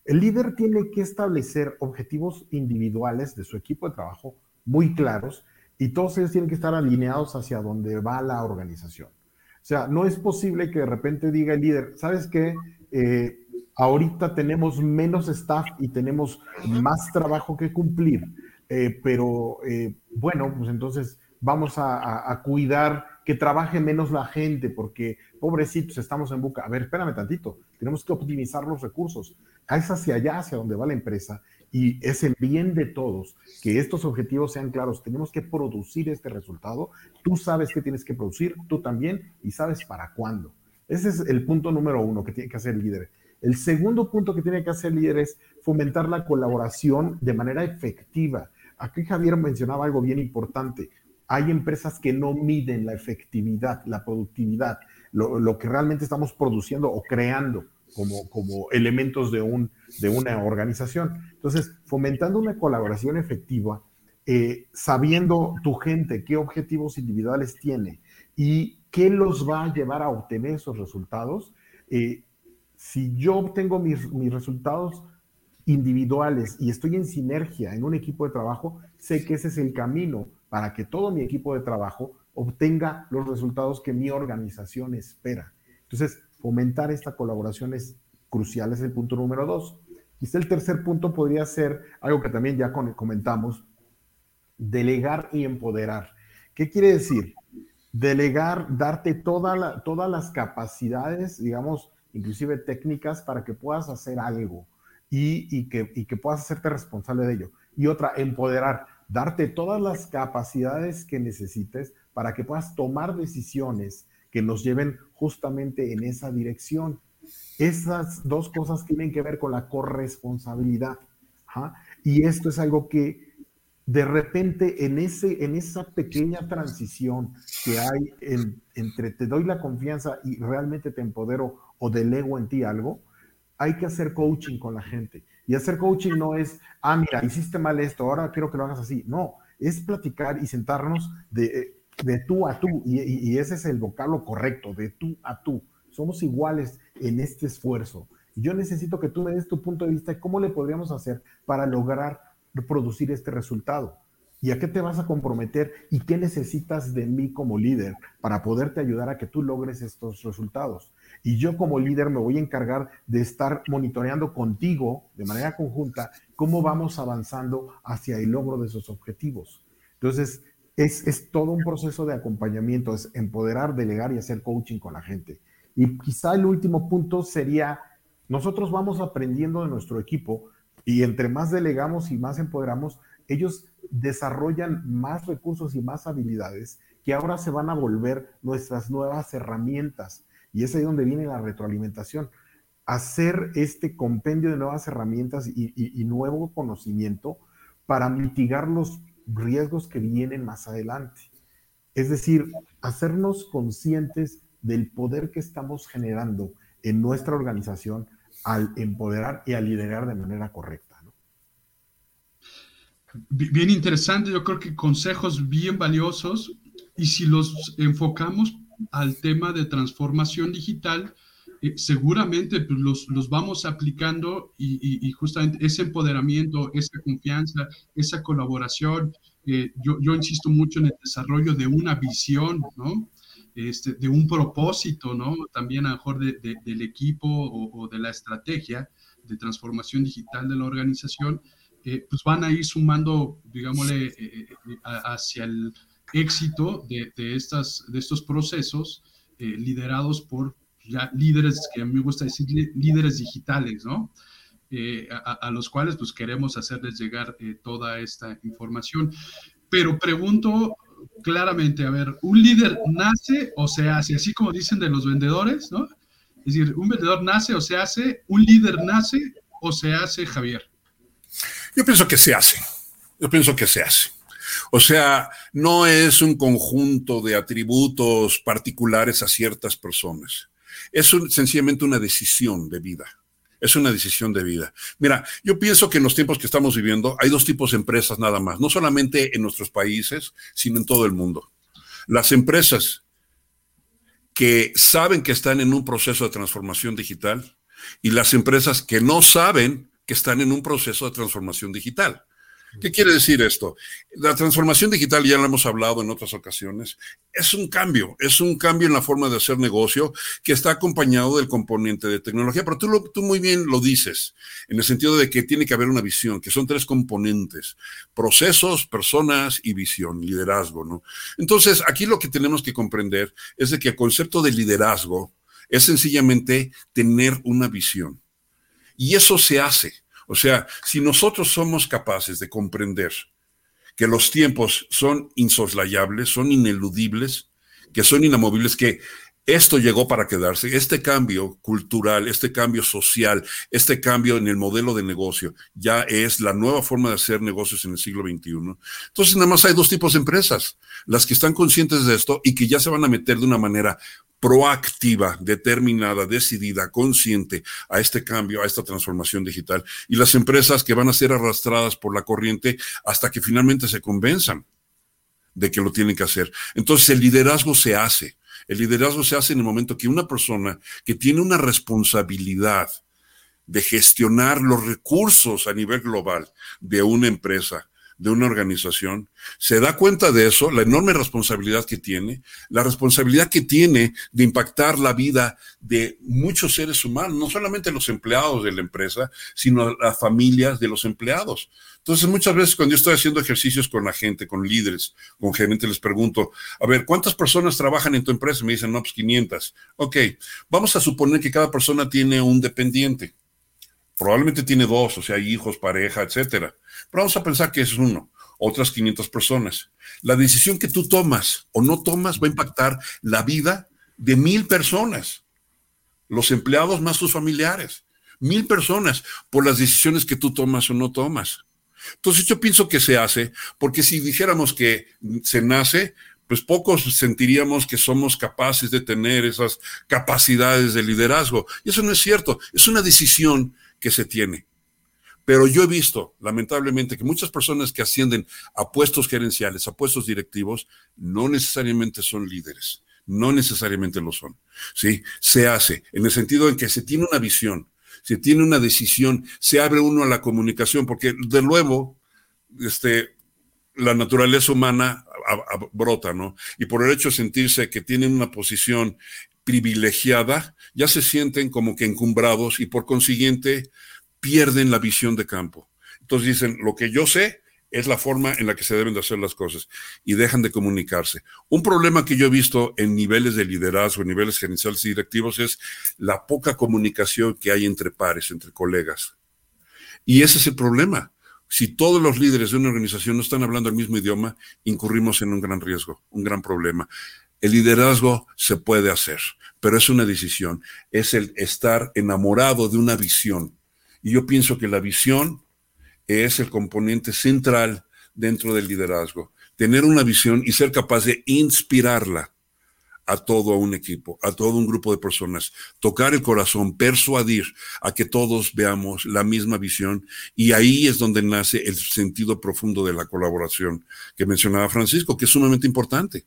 El líder tiene que establecer objetivos individuales de su equipo de trabajo muy claros y todos ellos tienen que estar alineados hacia donde va la organización. O sea, no es posible que de repente diga el líder, ¿sabes qué? Eh, ahorita tenemos menos staff y tenemos más trabajo que cumplir, eh, pero eh, bueno, pues entonces vamos a, cuidar que trabaje menos la gente, porque pobrecitos, estamos en busca. A ver, espérame tantito, tenemos que optimizar los recursos. Es hacia allá, hacia donde va la empresa, y es el bien de todos que estos objetivos sean claros. Tenemos que producir este resultado. Tú sabes que tienes que producir, tú también, y sabes para cuándo. Ese es el punto número uno que tiene que hacer el líder. El segundo punto que tiene que hacer el líder es fomentar la colaboración de manera efectiva. Aquí Javier mencionaba algo bien importante. Hay empresas que no miden la efectividad, la productividad, lo, que realmente estamos produciendo o creando como, como elementos de, un, de una organización. Entonces, fomentando una colaboración efectiva, eh, sabiendo tu gente qué objetivos individuales tiene y qué los va a llevar a obtener esos resultados, eh, si yo obtengo mis, mis resultados individuales y estoy en sinergia en un equipo de trabajo, sé que ese es el camino para que todo mi equipo de trabajo obtenga los resultados que mi organización espera. Entonces, fomentar esta colaboración es crucial, es el punto número dos. Quizá el tercer punto podría ser algo que también ya comentamos, delegar y empoderar. ¿Qué quiere decir? Delegar, darte toda todas las capacidades, digamos, inclusive técnicas, para que puedas hacer algo y, que, que puedas hacerte responsable de ello. Y otra, empoderar, darte todas las capacidades que necesites para que puedas tomar decisiones que nos lleven justamente en esa dirección. Esas dos cosas tienen que ver con la corresponsabilidad. Y esto es algo que de repente en, ese, en esa pequeña transición que hay entre te doy la confianza y realmente te empodero o delego en ti algo, hay que hacer coaching con la gente. Y hacer coaching no es, ah, mira, hiciste mal esto, ahora quiero que lo hagas así. No, es platicar y sentarnos de, de tú a tú. Y, ese es el vocablo correcto, de tú a tú. Somos iguales en este esfuerzo. Y yo necesito que tú me des tu punto de vista de cómo le podríamos hacer para lograr producir este resultado. ¿Y a qué te vas a comprometer? ¿Y qué necesitas de mí como líder para poderte ayudar a que tú logres estos resultados? Y yo como líder me voy a encargar de estar monitoreando contigo de manera conjunta cómo vamos avanzando hacia el logro de esos objetivos. Entonces, es, es todo un proceso de acompañamiento, es empoderar, delegar y hacer coaching con la gente. Y quizá el último punto sería, nosotros vamos aprendiendo de nuestro equipo y entre más delegamos y más empoderamos, ellos desarrollan más recursos y más habilidades que ahora se van a volver nuestras nuevas herramientas. Y es ahí donde viene la retroalimentación. Hacer este compendio de nuevas herramientas y, nuevo conocimiento para mitigar los riesgos que vienen más adelante. Es decir, hacernos conscientes del poder que estamos generando en nuestra organización al empoderar y al liderar de manera correcta bien interesante, yo creo que consejos bien valiosos. Y si los enfocamos al tema de transformación digital, eh, seguramente pues, los, los, vamos aplicando y, justamente ese empoderamiento, esa confianza, esa colaboración, eh, yo, yo, insisto mucho en el desarrollo de una visión, ¿no? Este, de un propósito, ¿no? También a lo mejor de, del equipo o, de la estrategia de transformación digital de la organización, eh, pues van a ir sumando, digámosle, eh, hacia el éxito de, estas, de estos procesos liderados por ya líderes, que a mí me gusta decir líderes digitales, ¿no? A, los cuales pues queremos hacerles llegar toda esta información. Pero pregunto claramente, a ver, ¿un líder nace o se hace? Así como dicen de los vendedores, ¿no? Es decir, ¿un vendedor nace o se hace? ¿Un líder nace o se hace, Javier? Yo pienso que se hace. Yo pienso que se hace. O sea, no es un conjunto de atributos particulares a ciertas personas. Es sencillamente una decisión de vida. Es una decisión de vida. Mira, yo pienso que en los tiempos que estamos viviendo hay dos tipos de empresas nada más, no solamente en nuestros países, sino en todo el mundo. Las empresas que saben que están en un proceso de transformación digital y las empresas que no saben que están en un proceso de transformación digital. ¿Qué quiere decir esto? La transformación digital, ya lo hemos hablado en otras ocasiones, es un cambio, es un cambio en la forma de hacer negocio que está acompañado del componente de tecnología, pero tú, tú muy bien lo dices, en el sentido de que tiene que haber una visión, que son tres componentes, procesos, personas y visión, liderazgo, ¿no? Entonces, aquí lo que tenemos que comprender es de que el concepto de liderazgo es sencillamente tener una visión. Y eso se hace o sea, si nosotros somos capaces de comprender que los tiempos son insoslayables, son ineludibles, que son inamovibles, que esto llegó para quedarse, este cambio cultural, este cambio social, este cambio en el modelo de negocio, ya es la nueva forma de hacer negocios en el siglo XXI. Entonces, nada más hay dos tipos de empresas, las que están conscientes de esto y que ya se van a meter de una manera proactiva, determinada, decidida, consciente a este cambio, a esta transformación digital. Y las empresas que van a ser arrastradas por la corriente hasta que finalmente se convenzan de que lo tienen que hacer. Entonces el liderazgo se hace. El liderazgo se hace en el momento que una persona que tiene una responsabilidad de gestionar los recursos a nivel global de una empresa, de una organización, se da cuenta de eso, la enorme responsabilidad que tiene, la responsabilidad que tiene de impactar la vida de muchos seres humanos, no solamente los empleados de la empresa, sino las familias de los empleados. Entonces, muchas veces cuando yo estoy haciendo ejercicios con la gente, con líderes, con gerentes, les pregunto, a ver, ¿cuántas personas trabajan en tu empresa? Me dicen, no, pues 500. Ok, vamos a suponer que cada persona tiene un dependiente. Probablemente tiene dos, o sea, hijos, pareja, etcétera. Pero vamos a pensar que es uno, otras 500 personas. La decisión que tú tomas o no tomas va a impactar la vida de mil personas, los empleados más sus familiares, mil personas por las decisiones que tú tomas o no tomas. Entonces yo pienso que se hace, porque si dijéramos que se nace, pues pocos sentiríamos que somos capaces de tener esas capacidades de liderazgo. Y eso no es cierto, es una decisión que se tiene. Pero yo he visto, lamentablemente, que muchas personas que ascienden a puestos gerenciales, a puestos directivos, no necesariamente son líderes, no necesariamente lo son. ¿sí? Se hace en el sentido en que se tiene una visión, se tiene una decisión, se abre uno a la comunicación, porque de nuevo, este, la naturaleza humana brota, ¿no? Y por el hecho de sentirse que tienen una posición privilegiada, ya se sienten como que encumbrados y por consiguiente pierden la visión de campo. Entonces dicen, lo que yo sé es la forma en la que se deben de hacer las cosas y dejan de comunicarse. Un problema que yo he visto en niveles de liderazgo, en niveles gerenciales y directivos es la poca comunicación que hay entre pares, entre colegas. Y ese es el problema. Si todos los líderes de una organización no están hablando el mismo idioma, incurrimos en un gran riesgo, un gran problema. El liderazgo se puede hacer, pero es una decisión, es el estar enamorado de una visión. Y yo pienso que la visión es el componente central dentro del liderazgo. Tener una visión y ser capaz de inspirarla a todo un equipo, a todo un grupo de personas, tocar el corazón, persuadir a que todos veamos la misma visión. Y ahí es donde nace el sentido profundo de la colaboración que mencionaba Francisco, que es sumamente importante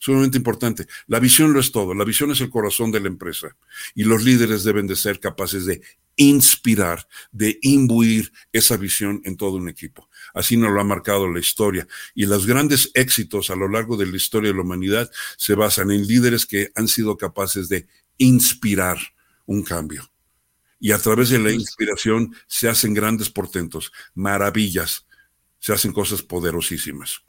sumamente importante. La visión lo es todo, la visión es el corazón de la empresa y los líderes deben de ser capaces de inspirar, de imbuir esa visión en todo un equipo. Así nos lo ha marcado la historia. Y los grandes éxitos a lo largo de la historia de la humanidad se basan en líderes que han sido capaces de inspirar un cambio. Y a través de la inspiración se hacen grandes portentos, maravillas, se hacen cosas poderosísimas.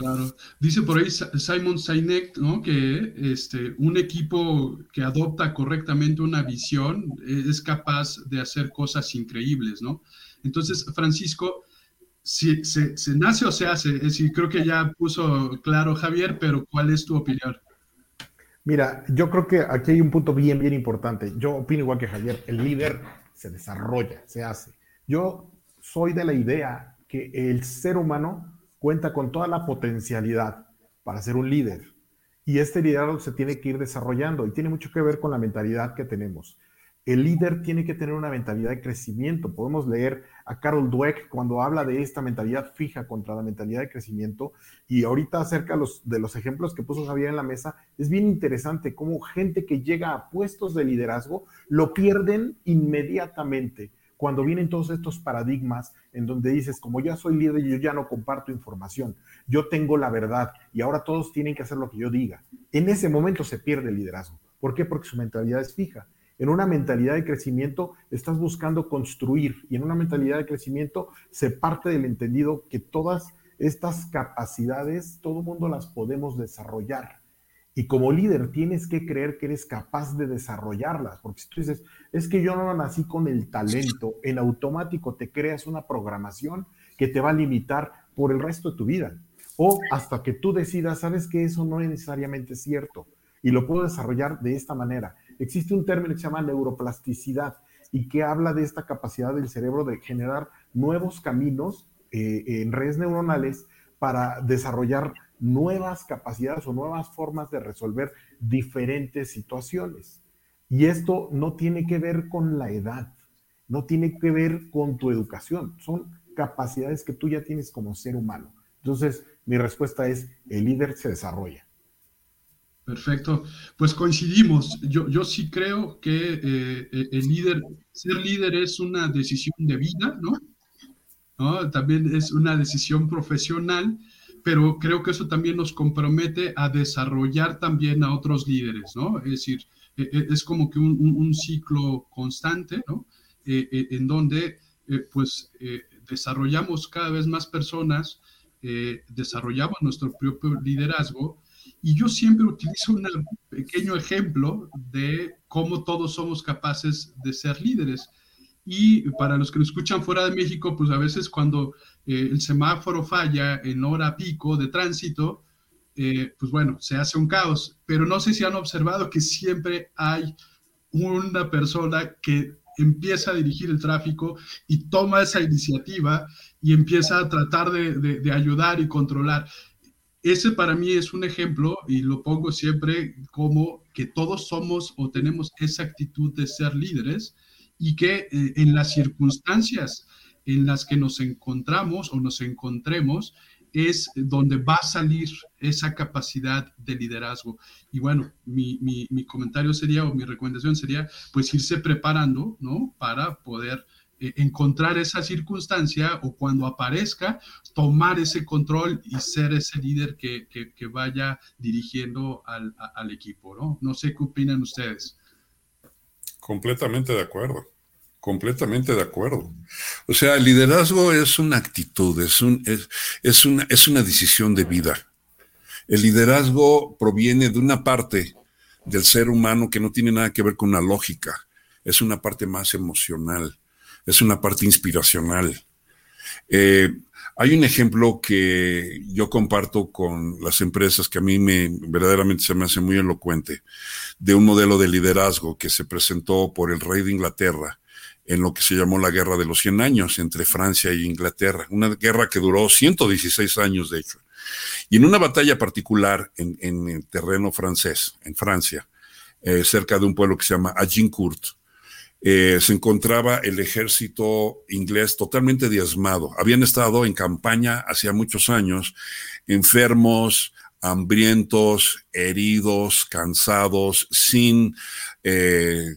Claro. Dice por ahí Simon Sinek, ¿no? Que este, un equipo que adopta correctamente una visión eh, es capaz de hacer cosas increíbles, ¿no? Entonces, Francisco, si se, nace o se hace, es decir, creo que ya puso claro Javier, pero ¿cuál es tu opinión? Mira, yo creo que aquí hay un punto bien, bien importante. Yo opino igual que Javier, el líder se desarrolla, se hace. Yo soy de la idea que el ser humano cuenta con toda la potencialidad para ser un líder. Y este liderazgo se tiene que ir desarrollando y tiene mucho que ver con la mentalidad que tenemos. El líder tiene que tener una mentalidad de crecimiento. Podemos leer a Carol Dweck cuando habla de esta mentalidad fija contra la mentalidad de crecimiento. Y ahorita acerca los, de los ejemplos que puso Javier en la mesa, es bien interesante cómo gente que llega a puestos de liderazgo lo pierden inmediatamente cuando vienen todos estos paradigmas en donde dices, como ya soy líder, yo ya no comparto información, yo tengo la verdad y ahora todos tienen que hacer lo que yo diga. En ese momento se pierde el liderazgo. ¿Por qué? Porque su mentalidad es fija. En una mentalidad de crecimiento estás buscando construir y en una mentalidad de crecimiento se parte del entendido que todas estas capacidades, todo mundo las podemos desarrollar. Y como líder tienes que creer que eres capaz de desarrollarlas, porque si tú dices, es que yo no nací con el talento, en automático te creas una programación que te va a limitar por el resto de tu vida. O hasta que tú decidas, sabes que eso no es necesariamente cierto y lo puedo desarrollar de esta manera. Existe un término que se llama neuroplasticidad y que habla de esta capacidad del cerebro de generar nuevos caminos eh, en redes neuronales para desarrollar nuevas capacidades o nuevas formas de resolver diferentes situaciones. Y esto no tiene que ver con la edad, no tiene que ver con tu educación, son capacidades que tú ya tienes como ser humano. Entonces, mi respuesta es, el líder se desarrolla. Perfecto. Pues coincidimos. Yo, yo sí creo que eh, el líder, ser líder es una decisión de vida, ¿no? ¿no? También es una decisión profesional pero creo que eso también nos compromete a desarrollar también a otros líderes, ¿no? Es decir, e, e, es como que un, ciclo constante, ¿no? E, en donde, eh, pues, eh, desarrollamos cada vez más personas, eh, desarrollamos nuestro propio liderazgo, y yo siempre utilizo un pequeño ejemplo de cómo todos somos capaces de ser líderes. Y para los que nos escuchan fuera de México, pues a veces cuando eh, el semáforo falla en hora pico de tránsito, eh, pues bueno, se hace un caos. Pero no sé si han observado que siempre hay una persona que empieza a dirigir el tráfico y toma esa iniciativa y empieza a tratar de, de ayudar y controlar. Ese para mí es un ejemplo y lo pongo siempre como que todos somos o tenemos esa actitud de ser líderes y que eh, en las circunstancias en las que nos encontramos o nos encontremos es donde va a salir esa capacidad de liderazgo. Y bueno, mi, mi, comentario sería o mi recomendación sería pues irse preparando, ¿no? Para poder eh, encontrar esa circunstancia o cuando aparezca, tomar ese control y ser ese líder que, que, vaya dirigiendo al, al equipo, ¿no? No sé qué opinan ustedes. Completamente de acuerdo. Completamente de acuerdo. O sea, el liderazgo es una actitud, es, un, es, una, es una decisión de vida. El liderazgo proviene de una parte del ser humano que no tiene nada que ver con la lógica, es una parte más emocional, es una parte inspiracional. Eh, hay un ejemplo que yo comparto con las empresas que a mí me verdaderamente se me hace muy elocuente, de un modelo de liderazgo que se presentó por el rey de Inglaterra en lo que se llamó la Guerra de los 100 Años entre Francia e Inglaterra, una guerra que duró 116 años, de hecho. Y en una batalla particular en, el terreno francés, en Francia, eh, cerca de un pueblo que se llama Agincourt, eh, se encontraba el ejército inglés totalmente diezmado. Habían estado en campaña hacía muchos años, enfermos, hambrientos, heridos, cansados, sin eh,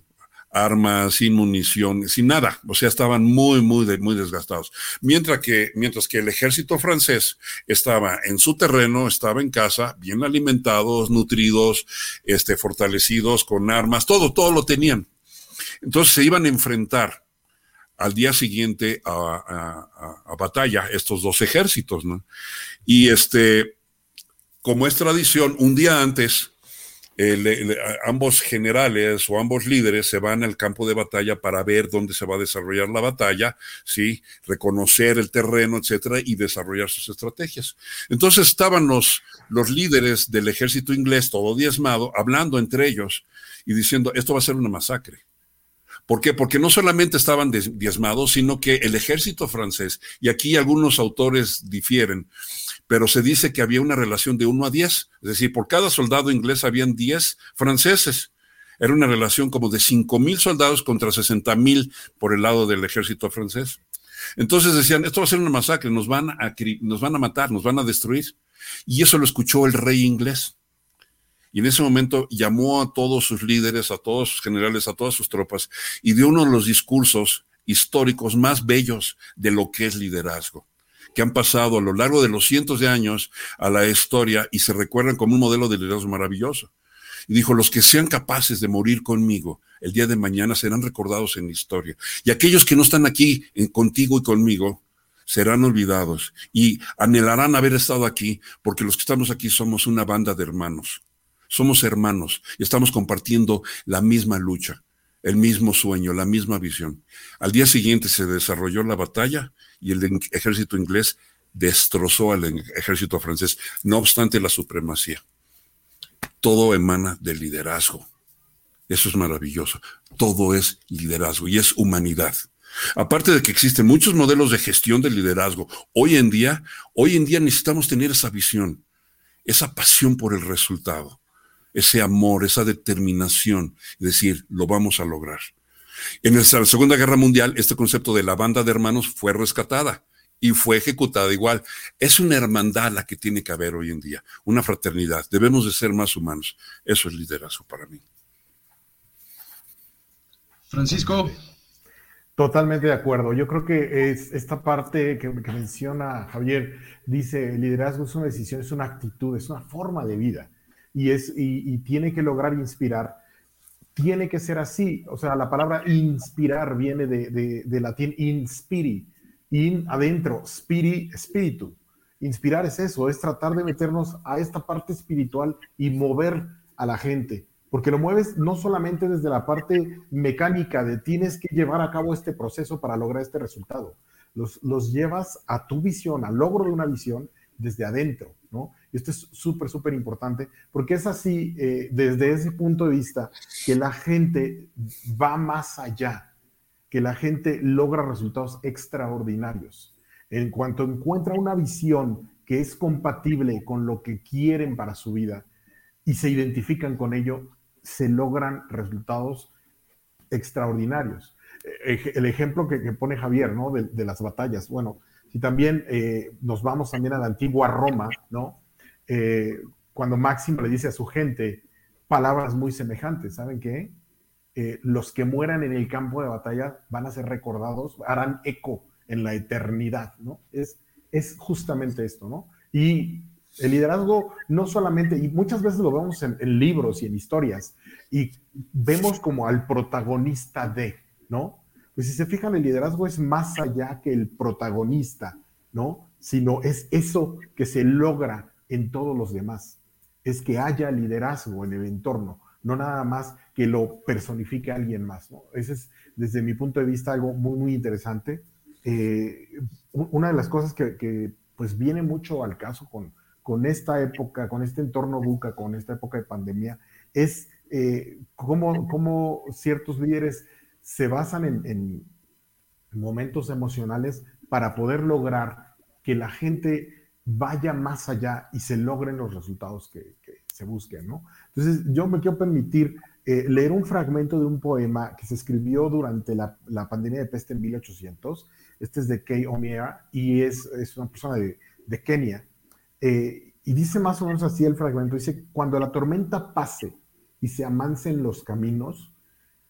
armas, sin munición, sin nada. O sea, estaban muy, muy, muy desgastados. Mientras que, mientras que el ejército francés estaba en su terreno, estaba en casa, bien alimentados, nutridos, este, fortalecidos, con armas, todo, todo lo tenían. Entonces se iban a enfrentar al día siguiente a, a batalla estos dos ejércitos, ¿no? Y este, como es tradición, un día antes, ambos generales o ambos líderes se van al campo de batalla para ver dónde se va a desarrollar la batalla, ¿sí? reconocer el terreno, etcétera, y desarrollar sus estrategias. Entonces estaban los, los líderes del ejército inglés, todo diezmado, hablando entre ellos y diciendo, esto va a ser una masacre. ¿Por qué? Porque no solamente estaban diezmados, sino que el ejército francés, y aquí algunos autores difieren, pero se dice que había una relación de 1 a 10, es decir, por cada soldado inglés habían 10 franceses. Era una relación como de 5 mil soldados contra 60 mil por el lado del ejército francés. Entonces decían, esto va a ser una masacre, nos van, a, nos van a matar, nos van a destruir. Y eso lo escuchó el rey inglés. Y en ese momento llamó a todos sus líderes, a todos sus generales, a todas sus tropas, y dio uno de los discursos históricos más bellos de lo que es liderazgo, que han pasado a lo largo de los cientos de años a la historia y se recuerdan como un modelo de liderazgo maravilloso. Y dijo, los que sean capaces de morir conmigo el día de mañana serán recordados en la historia. Y aquellos que no están aquí contigo y conmigo serán olvidados y anhelarán haber estado aquí porque los que estamos aquí somos una banda de hermanos. Somos hermanos y estamos compartiendo la misma lucha, el mismo sueño, la misma visión. Al día siguiente se desarrolló la batalla y el ejército inglés destrozó al ejército francés, no obstante la supremacía. Todo emana del liderazgo. Eso es maravilloso. Todo es liderazgo y es humanidad. Aparte de que existen muchos modelos de gestión del liderazgo, hoy en día, hoy en día necesitamos tener esa visión, esa pasión por el resultado, ese amor, esa determinación, es decir, lo vamos a lograr. En la Segunda Guerra Mundial, este concepto de la banda de hermanos fue rescatada y fue ejecutada igual. Es una hermandad la que tiene que haber hoy en día, una fraternidad. Debemos de ser más humanos. Eso es liderazgo para mí. Francisco. Totalmente de acuerdo. Yo creo que es esta parte que, menciona Javier, dice, el liderazgo es una decisión, es una actitud, es una forma de vida y, es, y, tiene que lograr inspirar. Tiene que ser así. O sea, la palabra inspirar viene de, latín inspiri, in adentro, spiri, espíritu. Inspirar es eso, es tratar de meternos a esta parte espiritual y mover a la gente porque lo mueves no solamente desde la parte mecánica de tienes que llevar a cabo este proceso para lograr este resultado, los, los llevas a tu visión, al logro de una visión desde adentro, ¿no? Y esto es súper, súper importante, porque es así, eh, desde ese punto de vista, que la gente va más allá, que la gente logra resultados extraordinarios. En cuanto encuentra una visión que es compatible con lo que quieren para su vida y se identifican con ello, se logran resultados extraordinarios. El ejemplo que, pone Javier, ¿no? De, las batallas. Bueno, si también eh, nos vamos también a la antigua Roma, ¿no? Eh, cuando Máximo le dice a su gente palabras muy semejantes, ¿saben qué? Eh, los que mueran en el campo de batalla van a ser recordados, harán eco en la eternidad, ¿no? Es, es justamente esto, ¿no? Y el liderazgo no solamente, y muchas veces lo vemos en, libros y en historias, y vemos como al protagonista de, ¿no? Pues si se fijan, el liderazgo es más allá que el protagonista, ¿no? Sino es eso que se logra en todos los demás. Es que haya liderazgo en el entorno, no nada más que lo personifique alguien más, ¿no? Ese es, desde mi punto de vista, algo muy, muy interesante. Eh, una de las cosas que, que, pues viene mucho al caso con, con esta época, con este entorno buca, con esta época de pandemia, es eh, cómo, ciertos líderes se basan en, momentos emocionales para poder lograr que la gente vaya más allá y se logren los resultados que, se busquen, ¿no? Entonces, yo me quiero permitir eh, leer un fragmento de un poema que se escribió durante la, pandemia de peste en 1800. Este es de Kay O'Meara y es, es una persona de, de Kenia. Eh, y dice más o menos así el fragmento, dice, cuando la tormenta pase y se amancen los caminos,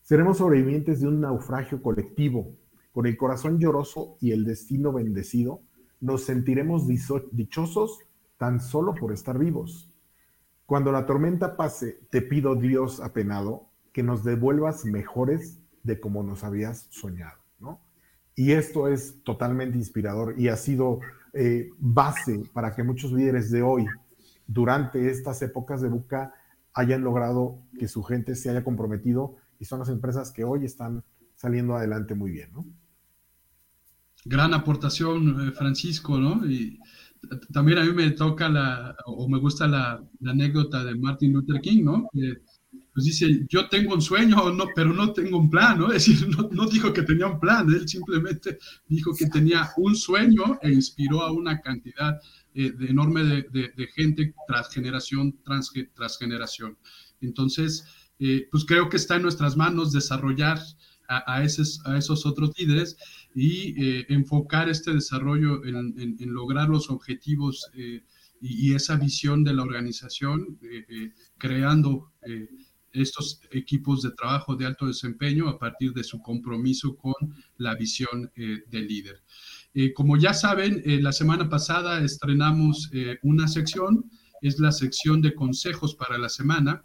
seremos sobrevivientes de un naufragio colectivo, con el corazón lloroso y el destino bendecido, nos sentiremos dichosos tan solo por estar vivos. Cuando la tormenta pase, te pido Dios apenado que nos devuelvas mejores de como nos habías soñado, ¿no? Y esto es totalmente inspirador y ha sido eh, base para que muchos líderes de hoy, durante estas épocas de buca, hayan logrado que su gente se haya comprometido y son las empresas que hoy están saliendo adelante muy bien, ¿no? Gran aportación, eh, Francisco, ¿no? Y también a mí me toca la, o me gusta la, anécdota de Martin Luther King, ¿no? pues dice, yo tengo un sueño, no, pero no tengo un plan, ¿no? Es decir, no, dijo que tenía un plan, él simplemente dijo que tenía un sueño e inspiró a una cantidad eh, de enorme de, gente tras generación, tras, generación. Entonces, eh, pues creo que está en nuestras manos desarrollar a, esos, a esos otros líderes y eh, enfocar este desarrollo en, lograr los objetivos y, y, esa visión de la organización, creando estos equipos de trabajo de alto desempeño a partir de su compromiso con la visión eh, del líder. Eh, como ya saben, eh, la semana pasada estrenamos una sección, es la sección de consejos para la semana,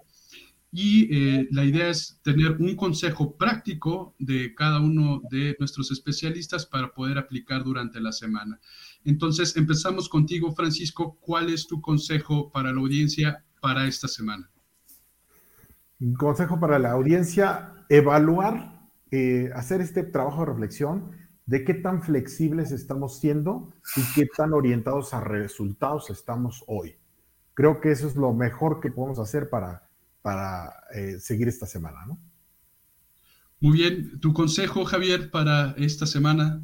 y la idea es tener un consejo práctico de cada uno de nuestros especialistas para poder aplicar durante la semana. Entonces, empezamos contigo, Francisco. ¿Cuál es tu consejo para la audiencia para esta semana? consejo para la audiencia, evaluar, eh, hacer este trabajo de reflexión de qué tan flexibles estamos siendo y qué tan orientados a resultados estamos hoy. Creo que eso es lo mejor que podemos hacer para, para eh, seguir esta semana, ¿no? Muy bien, tu consejo, Javier, para esta semana.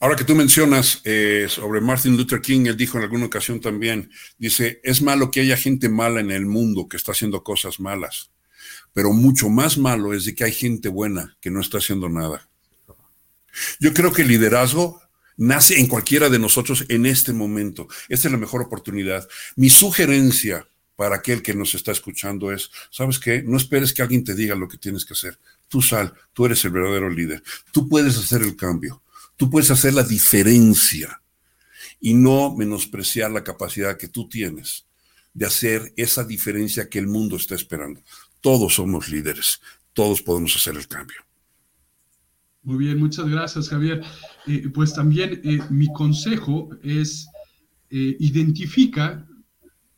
Ahora que tú mencionas eh, sobre Martin Luther King, él dijo en alguna ocasión también, dice, es malo que haya gente mala en el mundo que está haciendo cosas malas, pero mucho más malo es de que hay gente buena que no está haciendo nada. Yo creo que el liderazgo nace en cualquiera de nosotros en este momento. Esta es la mejor oportunidad. Mi sugerencia para aquel que nos está escuchando es, ¿sabes qué? No esperes que alguien te diga lo que tienes que hacer. Tú sal, tú eres el verdadero líder. Tú puedes hacer el cambio. Tú puedes hacer la diferencia y no menospreciar la capacidad que tú tienes de hacer esa diferencia que el mundo está esperando. Todos somos líderes, todos podemos hacer el cambio. Muy bien, muchas gracias Javier. Eh, pues también eh, mi consejo es eh, identifica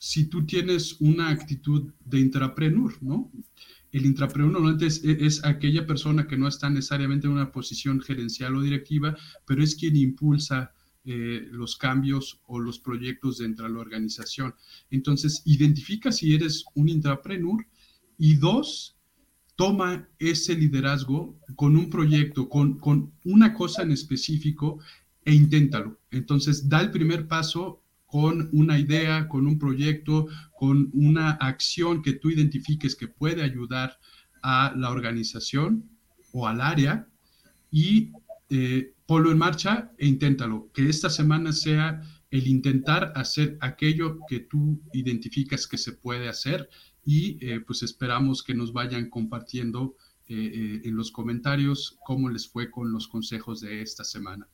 si tú tienes una actitud de intrapreneur, ¿no? el intrapreneur normalmente es, aquella persona que no está necesariamente en una posición gerencial o directiva, pero es quien impulsa eh, los cambios o los proyectos dentro de la organización. Entonces, identifica si eres un intrapreneur y dos, toma ese liderazgo con un proyecto, con, con una cosa en específico e inténtalo. Entonces, da el primer paso con una idea, con un proyecto, con una acción que tú identifiques que puede ayudar a la organización o al área y eh, ponlo en marcha e inténtalo. Que esta semana sea el intentar hacer aquello que tú identificas que se puede hacer y eh, pues esperamos que nos vayan compartiendo eh, eh, en los comentarios cómo les fue con los consejos de esta semana.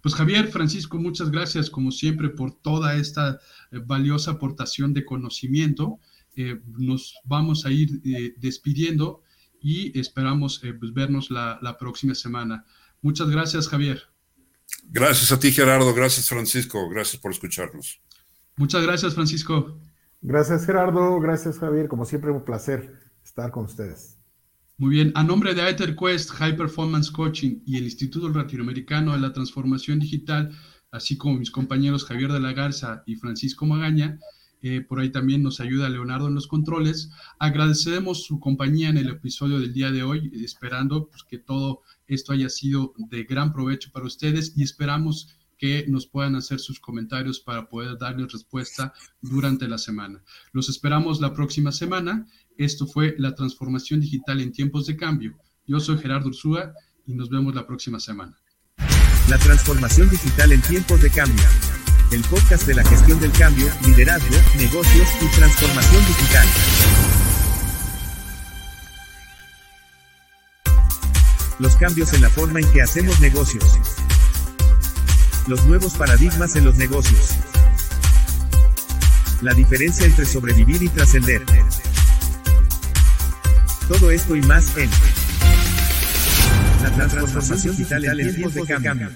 Pues Javier, Francisco, muchas gracias como siempre por toda esta eh, valiosa aportación de conocimiento. nos vamos a ir despidiendo y esperamos pues, vernos la, la próxima semana. Muchas gracias, Javier. Gracias a ti, Gerardo. Gracias, Francisco. Gracias por escucharnos. Muchas gracias, Francisco. Gracias, Gerardo. Gracias, Javier. Como siempre, un placer estar con ustedes. Muy bien, a nombre de Quest High Performance Coaching y el Instituto Latinoamericano de la Transformación Digital, así como mis compañeros Javier de la Garza y Francisco Magaña, eh, por ahí también nos ayuda Leonardo en los controles. Agradecemos su compañía en el episodio del día de hoy, esperando pues, que todo esto haya sido de gran provecho para ustedes y esperamos que nos puedan hacer sus comentarios para poder darles respuesta durante la semana. Los esperamos la próxima semana esto fue la transformación digital en tiempos de cambio. Yo soy Gerardo Ursúa y nos vemos la próxima semana. La transformación digital en tiempos de cambio. El podcast de la gestión del cambio, liderazgo, negocios y transformación digital. Los cambios en la forma en que hacemos negocios. Los nuevos paradigmas en los negocios. La diferencia entre sobrevivir y trascender. Todo esto y más en la transformación digital en tiempos de cambio.